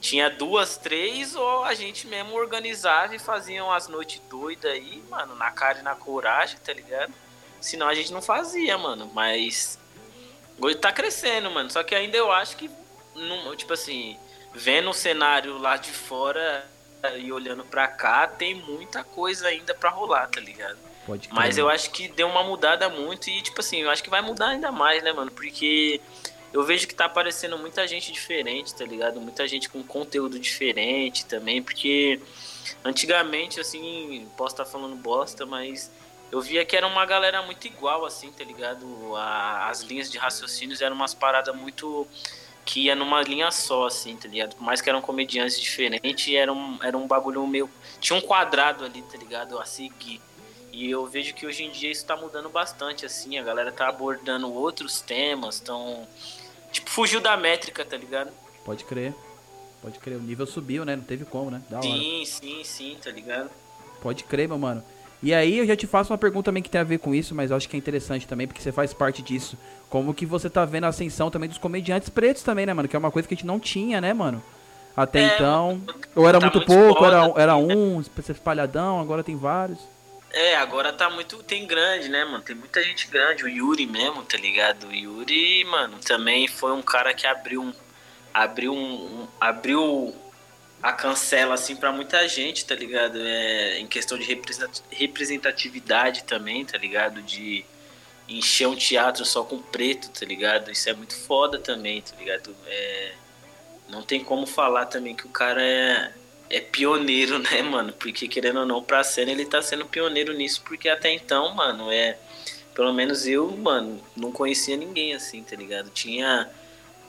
tinha duas, três, ou a gente mesmo organizava e fazia umas noites doidas aí, mano, na cara e na coragem, tá ligado? Senão a gente não fazia, mano. Mas hoje tá crescendo, mano. Só que ainda eu acho que, não, tipo assim, vendo o cenário lá de fora e olhando pra cá, tem muita coisa ainda pra rolar, tá ligado? Mas eu acho que deu uma mudada muito e, tipo assim, eu acho que vai mudar ainda mais, né, mano? Porque eu vejo que tá aparecendo muita gente diferente, tá ligado? Muita gente com conteúdo diferente também, porque antigamente, assim, posso estar falando bosta, mas eu via que era uma galera muito igual, assim, tá ligado? A- as linhas de raciocínios eram umas paradas muito que ia numa linha só, assim, tá ligado? Por mais que eram comediantes diferentes, era um, era um bagulho meio. Tinha um quadrado ali, tá ligado? A seguir. E eu vejo que hoje em dia isso tá mudando bastante, assim, a galera tá abordando outros temas, tão. Tipo, fugiu da métrica, tá ligado? Pode crer. Pode crer. O nível subiu, né? Não teve como, né? Da hora. Sim, sim, sim, tá ligado? Pode crer, meu mano. E aí eu já te faço uma pergunta também que tem a ver com isso, mas eu acho que é interessante também, porque você faz parte disso. Como que você tá vendo a ascensão também dos comediantes pretos também, né, mano? Que é uma coisa que a gente não tinha, né, mano? Até É, então. Ou era tá muito muito pouco, era, foda, era né? um, (laughs) espalhadão, agora tem vários. É, agora tá muito. Tem grande, né, mano? Tem muita gente grande. O Yuri mesmo, tá ligado? O Yuri, mano, também foi um cara que abriu um. Abriu um. um- abriu a cancela, assim, pra muita gente, tá ligado? É, em questão de representa- representatividade também, tá ligado? De encher um teatro só com preto, tá ligado? Isso é muito foda também, tá ligado? É, não tem como falar também que o cara é, é pioneiro, (laughs) né, mano? Porque querendo ou não, pra cena ele tá sendo pioneiro nisso, porque até então, mano, é. Pelo menos eu, mano, não conhecia ninguém assim, tá ligado? Tinha.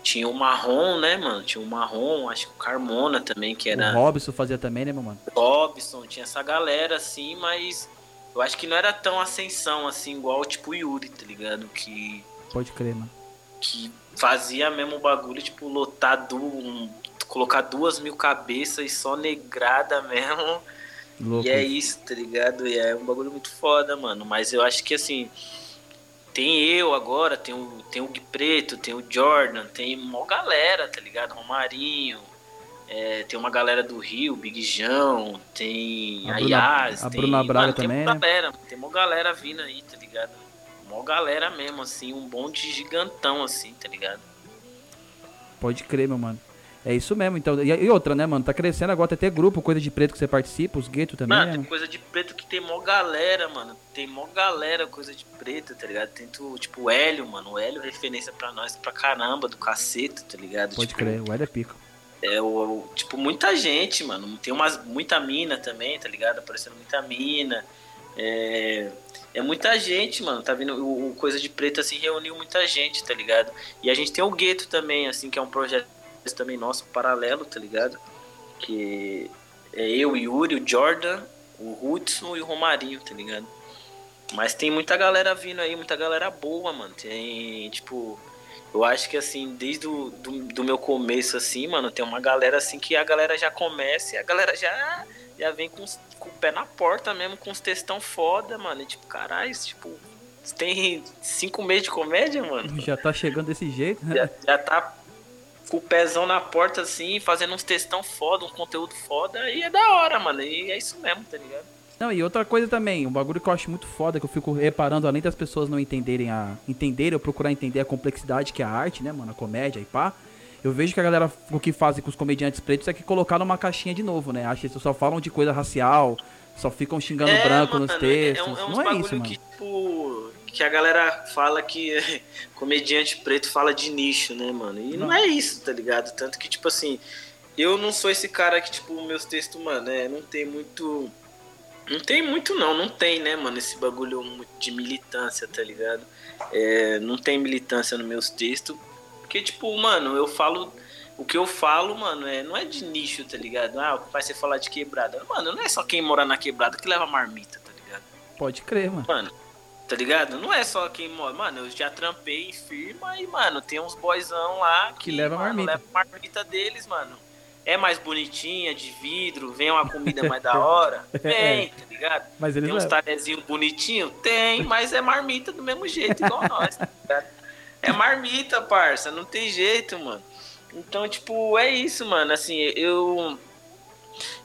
Tinha o Marrom, né, mano? Tinha o Marrom, acho que o Carmona também, que era. O Robson fazia também, né, meu mano? Robson, tinha essa galera assim, mas eu acho que não era tão ascensão assim, igual tipo o Yuri, tá ligado? Que, Pode crer, mano. que fazia mesmo o bagulho, tipo, lotar du, um- colocar duas mil cabeças e só negrada mesmo. Louco. E é isso, tá ligado? E é um bagulho muito foda, mano. Mas eu acho que assim. Tem eu agora, tem o, tem o Gui Preto, tem o Jordan, tem uma galera, tá ligado? Romarinho. É, tem uma galera do Rio, Big Jão, tem A a, Yas, a tem, Bruna Braga mano, também, tem né? uma galera, tem uma galera vindo aí, tá ligado? Uma galera mesmo, assim, um bonde gigantão, assim, tá ligado? Pode crer, meu mano. É isso mesmo, então. E, e outra, né, mano? Tá crescendo agora, tem até grupo, coisa de preto que você participa, os guetos também, Mano, né? tem mano? coisa de preto que tem mó galera, mano. Tem mó galera coisa de preto, tá ligado? Tem tu, tipo o Hélio, mano. O Hélio é referência pra nós pra caramba, do cacete, tá ligado? Pode tipo, crer, o Hélio é pica. É, o, o- tipo, muita gente, mano. Tem umas, muita mina também, tá ligado? Aparecendo muita mina. É, é muita gente, mano. Tá vindo. O, o Coisa de Preto, assim, reuniu muita gente, tá ligado? E a gente tem o Gueto também, assim, que é um projeto também nosso, paralelo, tá ligado? Que é eu, o Yuri, o Jordan, o Hudson e o Romarinho, tá ligado? Mas tem muita galera vindo aí, muita galera boa, mano. Tem, tipo, eu acho que assim, desde o do, do meu começo, assim, mano, tem uma galera assim que a galera já começa e a galera já, já vem com, os- com o pé na porta mesmo, com os textão foda, mano. E tipo, caralho, tipo, você tem cinco meses de comédia, mano. Já tá chegando desse jeito, né? Já, já tá com o pezão na porta, assim, fazendo uns textão foda, um conteúdo foda, e é da hora, mano. E é isso mesmo, tá ligado? Não, e outra coisa também, um bagulho que eu acho muito foda, que eu fico reparando, além das pessoas não entenderem a. entenderem ou procurar entender a complexidade que é a arte, né, mano? A comédia e pá. Eu vejo que a galera, o que fazem com os comediantes pretos é que colocar numa caixinha de novo, né? Acho que só falam de coisa racial, só ficam xingando branco nos mano, textos. É, é uns não é isso, mano. que, tipo, que a galera fala que (laughs) comediante preto fala de nicho, né, mano? E não, Não. é isso, tá ligado? Tanto que, tipo assim, eu não sou esse cara que, tipo, meus textos, mano, é, não tem muito. Não tem muito, não, não tem, né, mano, esse bagulho de militância, tá ligado? É, não tem militância nos meus textos. Porque, tipo, mano, eu falo. O que eu falo, mano, é, não é de nicho, tá ligado? Ah, vai ser falar de quebrada. Mano, não é só quem mora na quebrada que leva marmita, tá ligado? Pode crer, mano. Mano, tá ligado? Não é só quem mora. Mano, eu já trampei em firma e, mano, tem uns boyzão lá que, Que leva mano, marmita. leva marmita deles, mano. É mais bonitinha, de vidro, vem uma comida mais da hora. (laughs) Vem, tá ligado? Mas eles Tem uns levam. talherzinhos bonitinhos? Tem, mas é marmita do mesmo jeito, igual (laughs) nós, tá ligado? É marmita, parça, não tem jeito, mano. Então, tipo, é isso, mano. Assim, eu.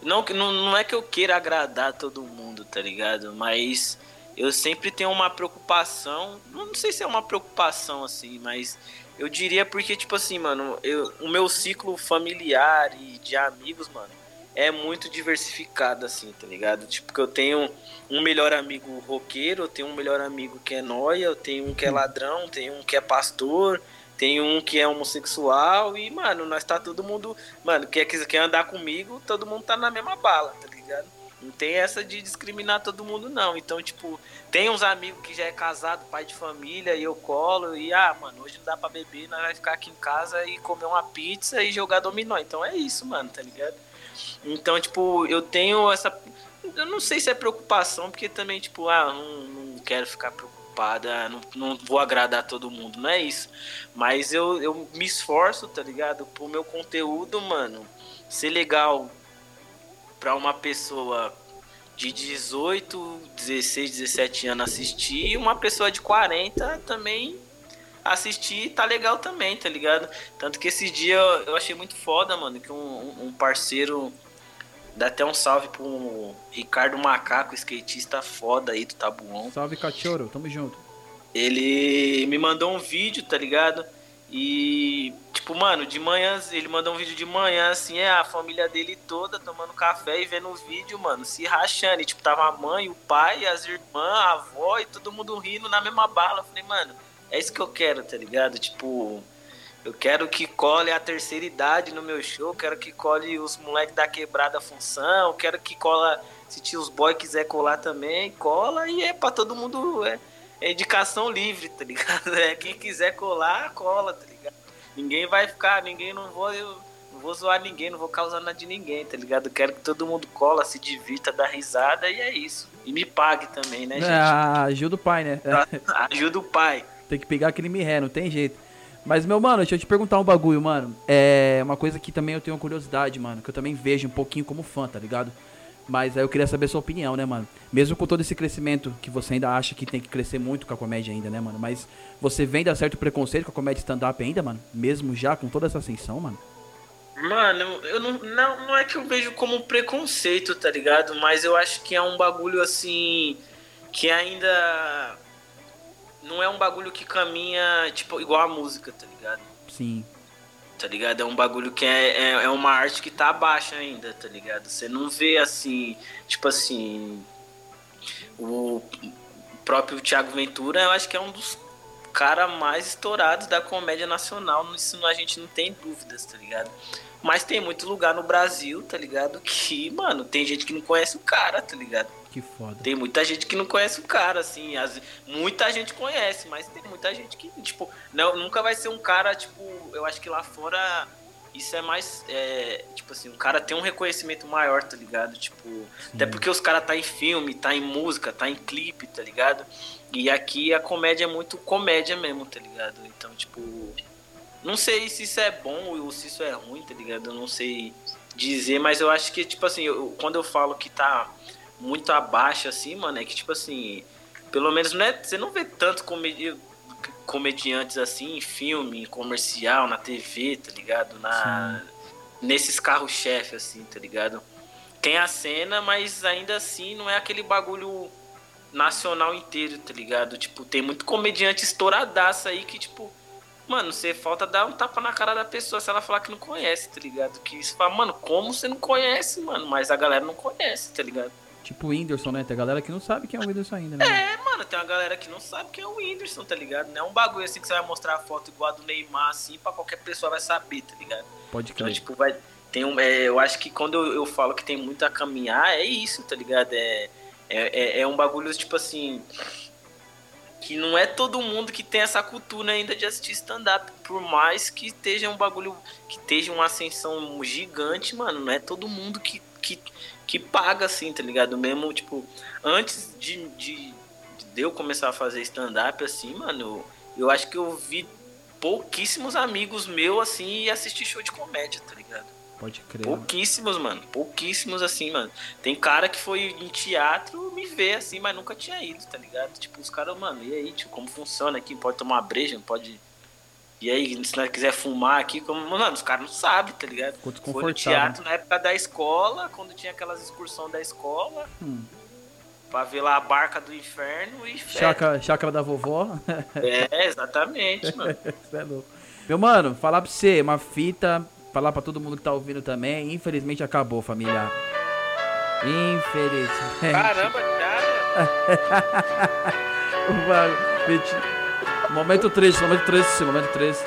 Não, não, não é que eu queira agradar todo mundo, tá ligado? Mas eu sempre tenho uma preocupação. Não sei se é uma preocupação, assim, mas eu diria porque, tipo assim, mano, eu, o meu ciclo familiar e de amigos, mano, é muito diversificado, assim, tá ligado? Tipo, que eu tenho um melhor amigo roqueiro, eu tenho um melhor amigo que é noia, eu tenho um que é ladrão, tenho um que é pastor, tem um que é homossexual e, mano, nós tá todo mundo. Mano, quer, quer andar comigo, todo mundo tá na mesma bala, tá ligado? Não tem essa de discriminar todo mundo, não. Então, tipo, tem uns amigos que já é casado, pai de família, e eu colo, e ah, mano, hoje não dá pra beber, nós vai ficar aqui em casa e comer uma pizza e jogar dominó. Então é isso, mano, tá ligado? Então, tipo, eu tenho essa. Eu não sei se é preocupação, porque também, tipo, ah, não, não quero ficar preocupada, não, não vou agradar todo mundo, não é isso. Mas eu, eu me esforço, tá ligado? Pro meu conteúdo, mano, ser legal pra uma pessoa de 18, 16, 17 anos assistir e uma pessoa de 40 também assistir tá legal também, tá ligado? Tanto que esse dia eu, eu achei muito foda, mano, que um, um parceiro dá até um salve pro Ricardo Macaco, skatista foda aí do Tabuão. Salve, cachorro, tamo junto. Ele me mandou um vídeo, tá ligado? E, tipo, mano, de manhã, ele mandou um vídeo de manhã, assim, é a família dele toda tomando café e vendo o vídeo, mano, se rachando. E, tipo, tava a mãe, o pai, as irmãs, a avó e todo mundo rindo na mesma bala. Eu falei, mano, é isso que eu quero, tá ligado? Tipo, eu quero que cole a terceira idade no meu show, quero que cole os moleques da quebrada função, quero que cola, se os boy quiser colar também, cola e é pra todo mundo, é, é indicação livre, tá ligado? (laughs) É, quem quiser colar, cola, tá ligado? Ninguém vai ficar, ninguém não vou, eu não vou zoar ninguém, não vou causar nada de ninguém, tá ligado? Quero que todo mundo cola, se divirta, dá risada e é isso. E me pague também, né, gente? Ah, ajuda o pai, né? (laughs) Ajuda o pai. Tem que pegar aquele mirré, não tem jeito. Mas, meu mano, deixa eu te perguntar um bagulho, mano. É uma coisa que também eu tenho curiosidade, mano. Que eu também vejo um pouquinho como fã, tá ligado? Mas aí eu queria saber a sua opinião, né, mano? Mesmo com todo esse crescimento que você ainda acha que tem que crescer muito com a comédia ainda, né, mano? Mas você vem dar certo preconceito com a comédia stand-up ainda, mano? Mesmo já com toda essa ascensão, mano? Mano, eu não, não, não é que eu vejo como preconceito, tá ligado? Mas eu acho que é um bagulho assim. Que ainda. Não é um bagulho que caminha, tipo, igual a música, tá ligado? Sim. Tá ligado? É um bagulho que é, é, é uma arte que tá abaixo ainda, tá ligado? Você não vê assim, tipo assim. O próprio Thiago Ventura, eu acho que é um dos caras mais estourados da comédia nacional. Isso a gente não tem dúvidas, tá ligado? Mas tem muito lugar no Brasil, tá ligado? Que, mano, tem gente que não conhece o cara, tá ligado? Que foda. Tem muita gente que não conhece o cara, assim. As, muita gente conhece, mas tem muita gente que, tipo, não, nunca vai ser um cara, tipo, eu acho que lá fora isso é mais. É, tipo assim, o cara tem um reconhecimento maior, tá ligado? Tipo, até porque os caras tá em filme, tá em música, tá em clipe, tá ligado? E aqui a comédia é muito comédia mesmo, tá ligado? Então, tipo. Não sei se isso é bom ou se isso é ruim, tá ligado? Eu não sei dizer, mas eu acho que, tipo assim, eu, quando eu falo que tá muito abaixo, assim, mano, é que, tipo assim, pelo menos não é, você não vê tanto comedi comediantes assim em filme, em comercial, na TV, tá ligado? Na, nesses carros-chefe, assim, tá ligado? Tem a cena, mas ainda assim não é aquele bagulho nacional inteiro, tá ligado? Tipo, tem muito comediante estouradaço aí que, tipo, mano, você falta dar um tapa na cara da pessoa se ela falar que não conhece, tá ligado? Que você fala, mano, como você não conhece, mano? Mas a galera não conhece, tá ligado? Tipo o Whindersson, né? Tem a galera que não sabe quem é o Whindersson ainda, né? É, mano, tem uma galera que não sabe quem é o Whindersson, tá ligado? Não é um bagulho assim que você vai mostrar a foto igual a do Neymar, assim, pra qualquer pessoa vai saber, tá ligado? Pode Então, crer. tipo, vai. Tem um, é, eu acho que quando eu, eu falo que tem muito a caminhar, é isso, tá ligado? É, é, é, é um bagulho, tipo assim. Que não é todo mundo que tem essa cultura ainda de assistir stand-up. Por mais que esteja um bagulho. Que esteja uma ascensão gigante, mano. Não é todo mundo que, que, que paga assim, tá ligado? Mesmo, tipo, antes de, de, de eu começar a fazer stand-up, assim, mano, eu, acho que eu vi pouquíssimos amigos meus, assim, e assistir show de comédia, tá ligado? Pode crer. Pouquíssimos, mano. Pouquíssimos, assim, mano. Tem cara que foi em teatro me ver, assim, mas nunca tinha ido, tá ligado? Tipo, os caras, mano, e aí, tipo, como funciona aqui? Pode tomar uma breja, não pode. E aí, se nós quiser fumar aqui, como. Mano, os caras não sabem, tá ligado? Ficou Foi no teatro na época da escola, quando tinha aquelas excursões da escola, Hum. pra ver lá a barca do inferno e. Chácara, chácara da vovó. (laughs) É, exatamente, mano. (laughs) Cê é louco. Meu mano, falar pra você, uma fita, falar pra todo mundo que tá ouvindo também. Infelizmente acabou, família. Infelizmente. Caramba, cara. (laughs) Vai, gente, Momento triste, momento triste, momento triste.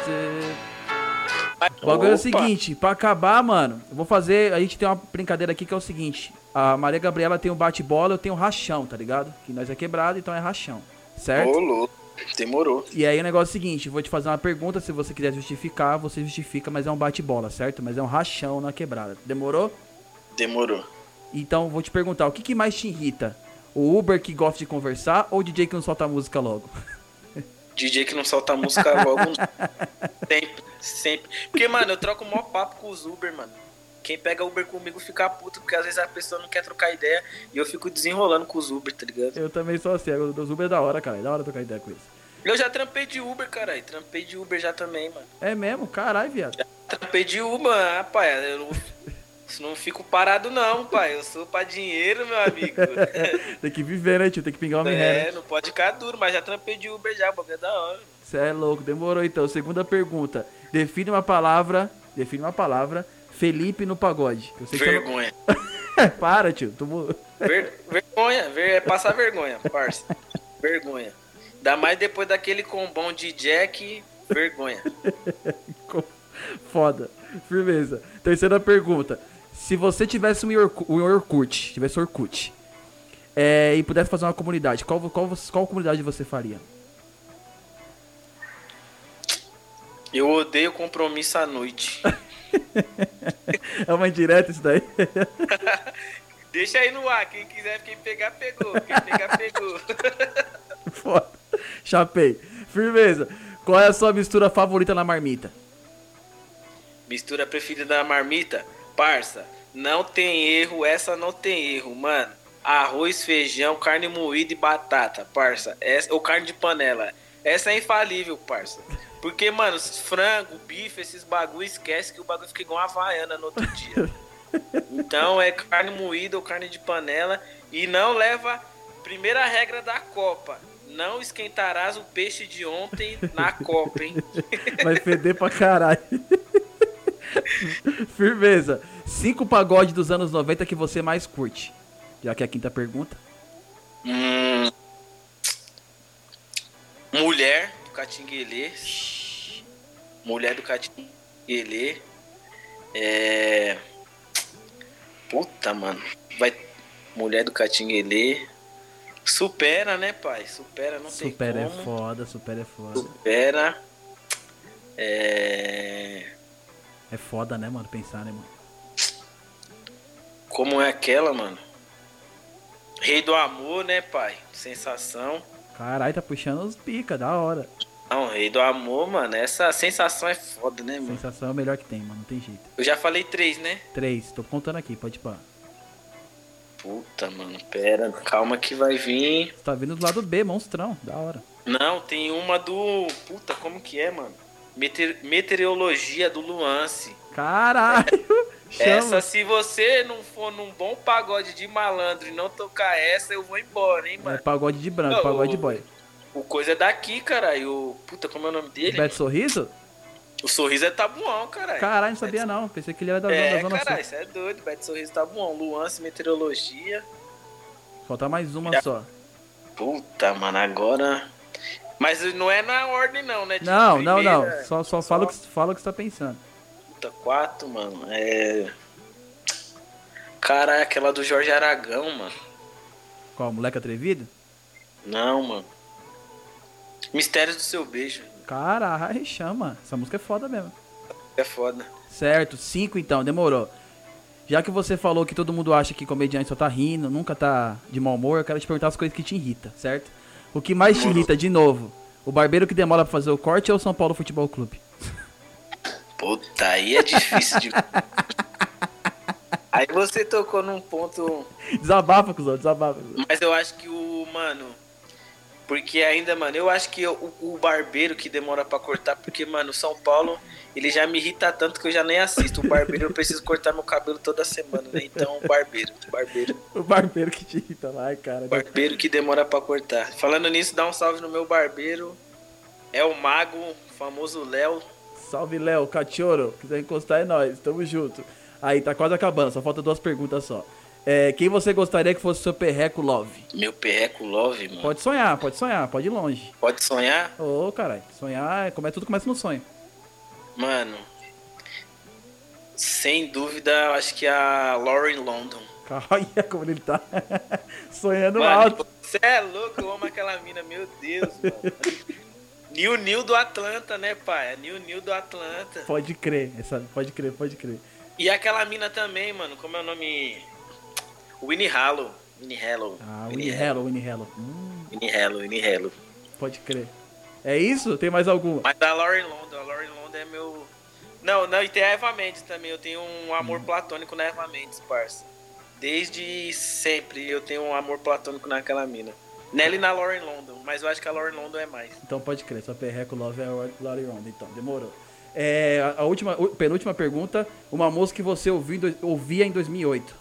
O bagulho é o seguinte, pra acabar, mano, eu vou fazer. A gente tem uma brincadeira aqui que é o seguinte: a Maria Gabriela tem o bate-bola, eu tenho o rachão, tá ligado? Que nós é quebrado, então é rachão. Certo? Ô, louco. Demorou. E aí o negócio é o seguinte, vou te fazer uma pergunta, se você quiser justificar, você justifica, mas é um bate-bola, certo? Mas é um rachão na quebrada. Demorou? Demorou. Então vou te perguntar, o que, que mais te irrita? O Uber que gosta de conversar ou o DJ que não solta a música logo? (laughs) DJ que não solta música logo. sempre, (laughs) sempre. Porque, mano, eu troco o maior papo com os Uber, mano. Quem pega Uber comigo fica puto, porque às vezes a pessoa não quer trocar ideia e eu fico desenrolando com os Uber, tá ligado? Eu também sou assim, os Uber é da hora, cara, é da hora trocar ideia com eles. Eu já trampei de Uber, caralho. Trampei de Uber já também, mano. É mesmo? Caralho, viado. Trampei de Uber, rapaz. Eu (laughs) não, fico parado, não, pai. Eu sou pra dinheiro, meu amigo. (laughs) Tem que viver, né, tio? Tem que pingar uma É, miséria. não pode ficar duro, mas já trampei de Uber já, bagulho é da hora. Você é louco, demorou então. Segunda pergunta. Define uma palavra. Define uma palavra. Felipe no pagode. Vergonha. não... (laughs) Para, tio. Tu... Ver- (laughs) vergonha, ver, é passar vergonha, parça. Vergonha. Ainda mais depois daquele combão de Jack, vergonha. Foda. Firmeza. Terceira pergunta. Se você tivesse um Orkut, um Orkut tivesse Orkut, é, e pudesse fazer uma comunidade, qual, qual, qual comunidade você faria? Eu odeio compromisso à noite. (laughs) É uma indireta isso daí? (laughs) Deixa aí no ar, quem quiser, quem pegar, pegou. Quem pegar, pegou. (laughs) Foda. Chapei. Firmeza. Qual é a sua mistura favorita na marmita? Mistura preferida da marmita? Parça, não tem erro, essa não tem erro, mano. Arroz, feijão, carne moída e batata, parça. Essa, ou carne de panela. Essa é infalível, parça. Porque, mano, frango, bife, esses bagulho, esquece que o bagulho fica igual uma havaiana no outro dia. Então é carne moída ou carne de panela. E não leva. Primeira regra da Copa. Não esquentarás o peixe de ontem na Copa, hein? Vai feder pra caralho. (laughs) (laughs) Firmeza. Cinco pagodes dos anos 90 que você mais curte. Já que é a quinta pergunta. Hum, mulher do Catinguelê. Mulher do Catinguelê. É. Puta, mano. Vai. Mulher do Catinguelê. Supera, né, pai? Supera, não Super tem é como. foda, super é foda. Supera. É. É foda, né, mano? Pensar, né, mano? Como é aquela, mano? Rei do amor, né, pai? Sensação. Caralho, tá puxando os pica, da hora. Não, rei do amor, mano. Essa sensação é foda, né, mano? Sensação é o melhor que tem, mano. Não tem jeito. Eu já falei três, né? Três, tô contando aqui, pode pá. Puta, mano, pera, calma que vai vir. Tá vindo do lado B, monstrão, da hora. Não, tem uma do. Puta, como que é, mano? Meteor- Meteorologia do Luance. Caralho! (laughs) Essa, se você não for num bom pagode de malandro e não tocar essa, eu vou embora, hein, É mano? pagode de branco, Não, pagode de o- boy. O coisa é daqui, caralho. O... Puta, como é o nome dele? Beto Sorriso? O sorriso é tabuão, caralho. Caralho, não sabia não. Pensei que ele era da, É, da Zona caralho, Sul. isso é doido. Beto Sorriso tá bom. Luance, meteorologia. Falta mais uma Já- só. Puta, mano, agora. Mas não é na ordem, não, né? De Não, não, não. primeira, Só, só fala o que, fala o que você tá pensando. Puta, quatro, mano. É. Cara, é aquela do Jorge Aragão, mano. Qual, moleque atrevido? Não, mano. Mistérios do seu beijo. Caralho, chama. Essa música é foda mesmo. É foda. Certo, cinco então, demorou. Já que você falou que todo mundo acha que comediante só tá rindo, nunca tá de mau humor, eu quero te perguntar as coisas que te irritam, certo? O que mais te irrita, de novo? O barbeiro que demora pra fazer o corte ou o São Paulo Futebol Clube? Puta, aí é difícil de. (laughs) Aí você tocou num ponto. Desabafa, cuzão, desabafa. Mas eu acho que o. Mano. Porque ainda, mano, eu acho que o, o barbeiro que demora pra cortar, porque, mano, o São Paulo, ele já me irrita tanto que eu já nem assisto. O barbeiro eu preciso cortar meu cabelo toda semana, né? Então, o barbeiro, barbeiro. (laughs) O barbeiro que te irrita lá, cara. Barbeiro que demora pra cortar. Falando nisso, dá um salve no meu barbeiro. É o Mago, o famoso Léo. Salve, Léo, Cachorro. Quiser encostar é nós, tamo junto. Aí, tá quase acabando, só falta duas perguntas só. É, quem você gostaria que fosse seu perreco love? Meu perreco Love, mano. Pode sonhar, pode sonhar, pode ir longe. Pode sonhar? Ô, caralho, sonhar, é- come- tudo começa no sonho. Mano. Sem dúvida, eu acho que a Lauren London. (laughs) Olha como ele tá (laughs) sonhando Mano, alto. você é louco, eu amo aquela mina, meu Deus, mano. (laughs) Nil Nil do Atlanta, né, pai? A Nil Nil do Atlanta. Pode crer, essa, pode crer, pode crer. E aquela mina também, mano, como é o nome? Winnie Hallow. Winnie Hallow. Ah, Winnie Hello, Winnie Hello. Hum, Winnie Hallow, Winnie Hallow. pode crer. É isso? Tem mais alguma? Mas a Lauren London, a Lauren London é meu. Não, não, e tem a Eva Mendes também. Eu tenho um amor platônico na Eva Mendes, parça. Desde sempre eu tenho um amor platônico naquela mina. Nela e na Lauren London, mas eu acho que a Lauren London é mais. Então pode crer, sua perreco love é a Lori Ronda, então, demorou. É, a última, penúltima pergunta, uma música que você ouviu, ouvia em 2008.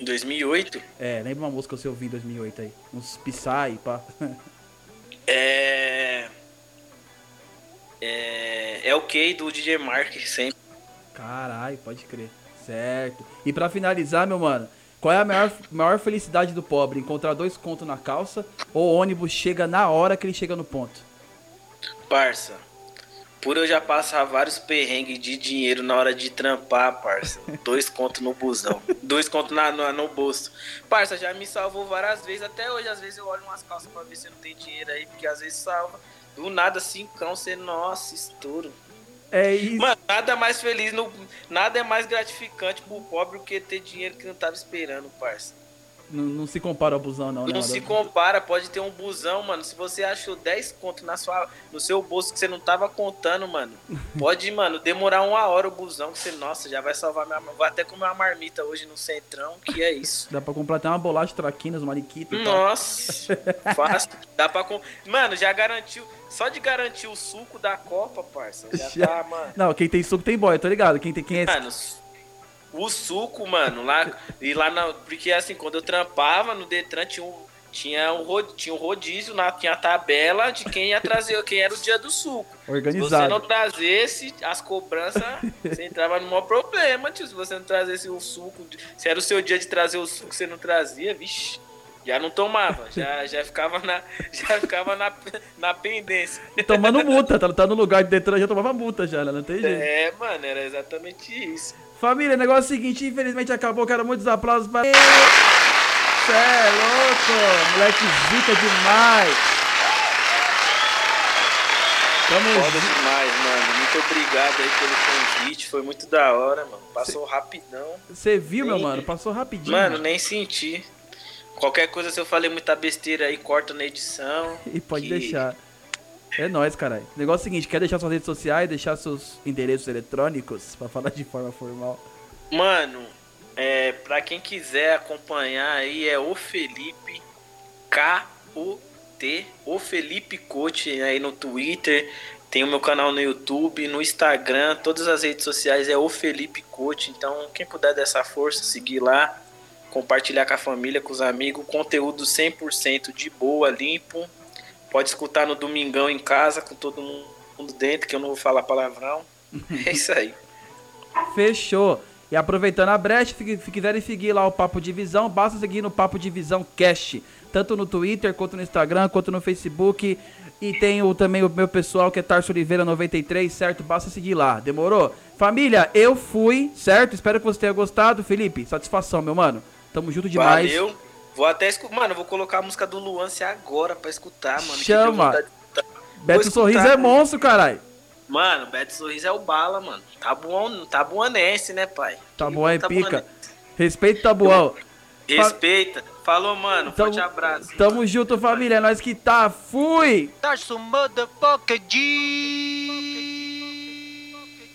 Em 2008, É, lembra uma música que você ouviu em 2008 aí? Uns Psy, pá. (laughs) é. É. É o que do DJ Mark sempre. Caralho, pode crer. Certo. E pra finalizar, meu mano, qual é a maior, maior felicidade do pobre? Encontrar dois contos na calça ou o ônibus chega na hora que ele chega no ponto? Parça, por eu já passar vários perrengues de dinheiro na hora de trampar, parça. Dois contos no busão. Dois contos na, no, no bolso. Parça, já me salvou várias vezes. Até hoje, às vezes, eu olho umas calças pra ver se não tem dinheiro aí, porque às vezes salva. Do nada, cincão, você, nossa, estouro. É isso. Mano, nada mais feliz, no, nada é mais gratificante pro pobre do que ter dinheiro que não tava esperando, parça. Não, não se compara ao busão, não, né, Não se compara, pode ter um busão, mano. Se você achou 10 conto na sua, no seu bolso que você não tava contando, mano, (laughs) pode, mano, demorar uma hora o busão que você, nossa, já vai salvar minha. Vou até comer uma marmita hoje no centrão, que é isso. Dá pra comprar até uma bolacha traquinas, uma tal. Nossa, (laughs) fácil. Dá pra. Com... Mano, já garantiu. Só de garantir o suco da Copa, parça. Já, Já. tá, mano. Não, quem tem suco tem boy, tô ligado. Quem, tem, quem é Mano, o suco, mano, lá. E lá na. Porque assim, quando eu trampava no Detran, tinha um. Tinha um, tinha um rodízio, lá, tinha a tabela de quem ia trazer, (laughs) quem era o dia do suco. Se você organizado. não trazesse as cobranças, você entrava num maior problema, tio. Se você não trazesse o suco, se era o seu dia de trazer o suco, você não trazia, vixe, já não tomava, já, já ficava na, já ficava na, na pendência. Tomando multa, tá, tá no lugar de Detran, já tomava multa já, né? Não tem jeito. É, mano, era exatamente isso. Família, negócio é o seguinte, infelizmente acabou, quero muitos aplausos pra... Cê é louco, moleque zica demais. Tamo Foda junto. demais, mano. Muito obrigado aí pelo convite, foi muito da hora, mano. Passou rapidão. Você viu, meu Nem- mano? Passou rapidinho. Mano, nem senti. Qualquer coisa, se eu falei muita besteira aí, corta na edição. (laughs) E pode que- deixar. É nóis, caralho. O negócio é o seguinte, quer deixar suas redes sociais, deixar seus endereços eletrônicos, pra falar de forma formal. Mano, é, pra quem quiser acompanhar aí é o Felipe K-O-T, o Felipe Coach aí no Twitter, tem o meu canal no YouTube, no Instagram, todas as redes sociais é o Felipe Coach, então quem puder dessa força, seguir lá, compartilhar com a família, com os amigos, conteúdo 100% de boa, limpo, pode escutar no domingão em casa com todo mundo dentro, que eu não vou falar palavrão, (laughs) é isso aí. Fechou. E aproveitando a brecha, se se quiserem seguir lá o Papo de Visão, basta seguir no Papo de Visão Cast. Tanto no Twitter, quanto no Instagram, quanto no Facebook. E tem o, também o meu pessoal que é Tarso Oliveira 93, certo? Basta seguir lá. Demorou? Família, eu fui, certo? Espero que você tenha gostado. Felipe, satisfação, meu mano. Tamo junto demais. Valeu. Vou até escutar. Mano, eu vou colocar a música do Luance agora pra escutar, mano. que Chama. escutar. Beto Vou Sorriso escutar, é monstro, caralho. Mano, Beto Sorriso é o bala, mano. Tá bom, tá né, pai? Tabuão é Tá pica. buanense. Respeito, Tabuão. Respeita. Falou, mano. Tamo, Forte abraço. tamo junto, família. É nós que tá. Fui! Tarso motherfucker G.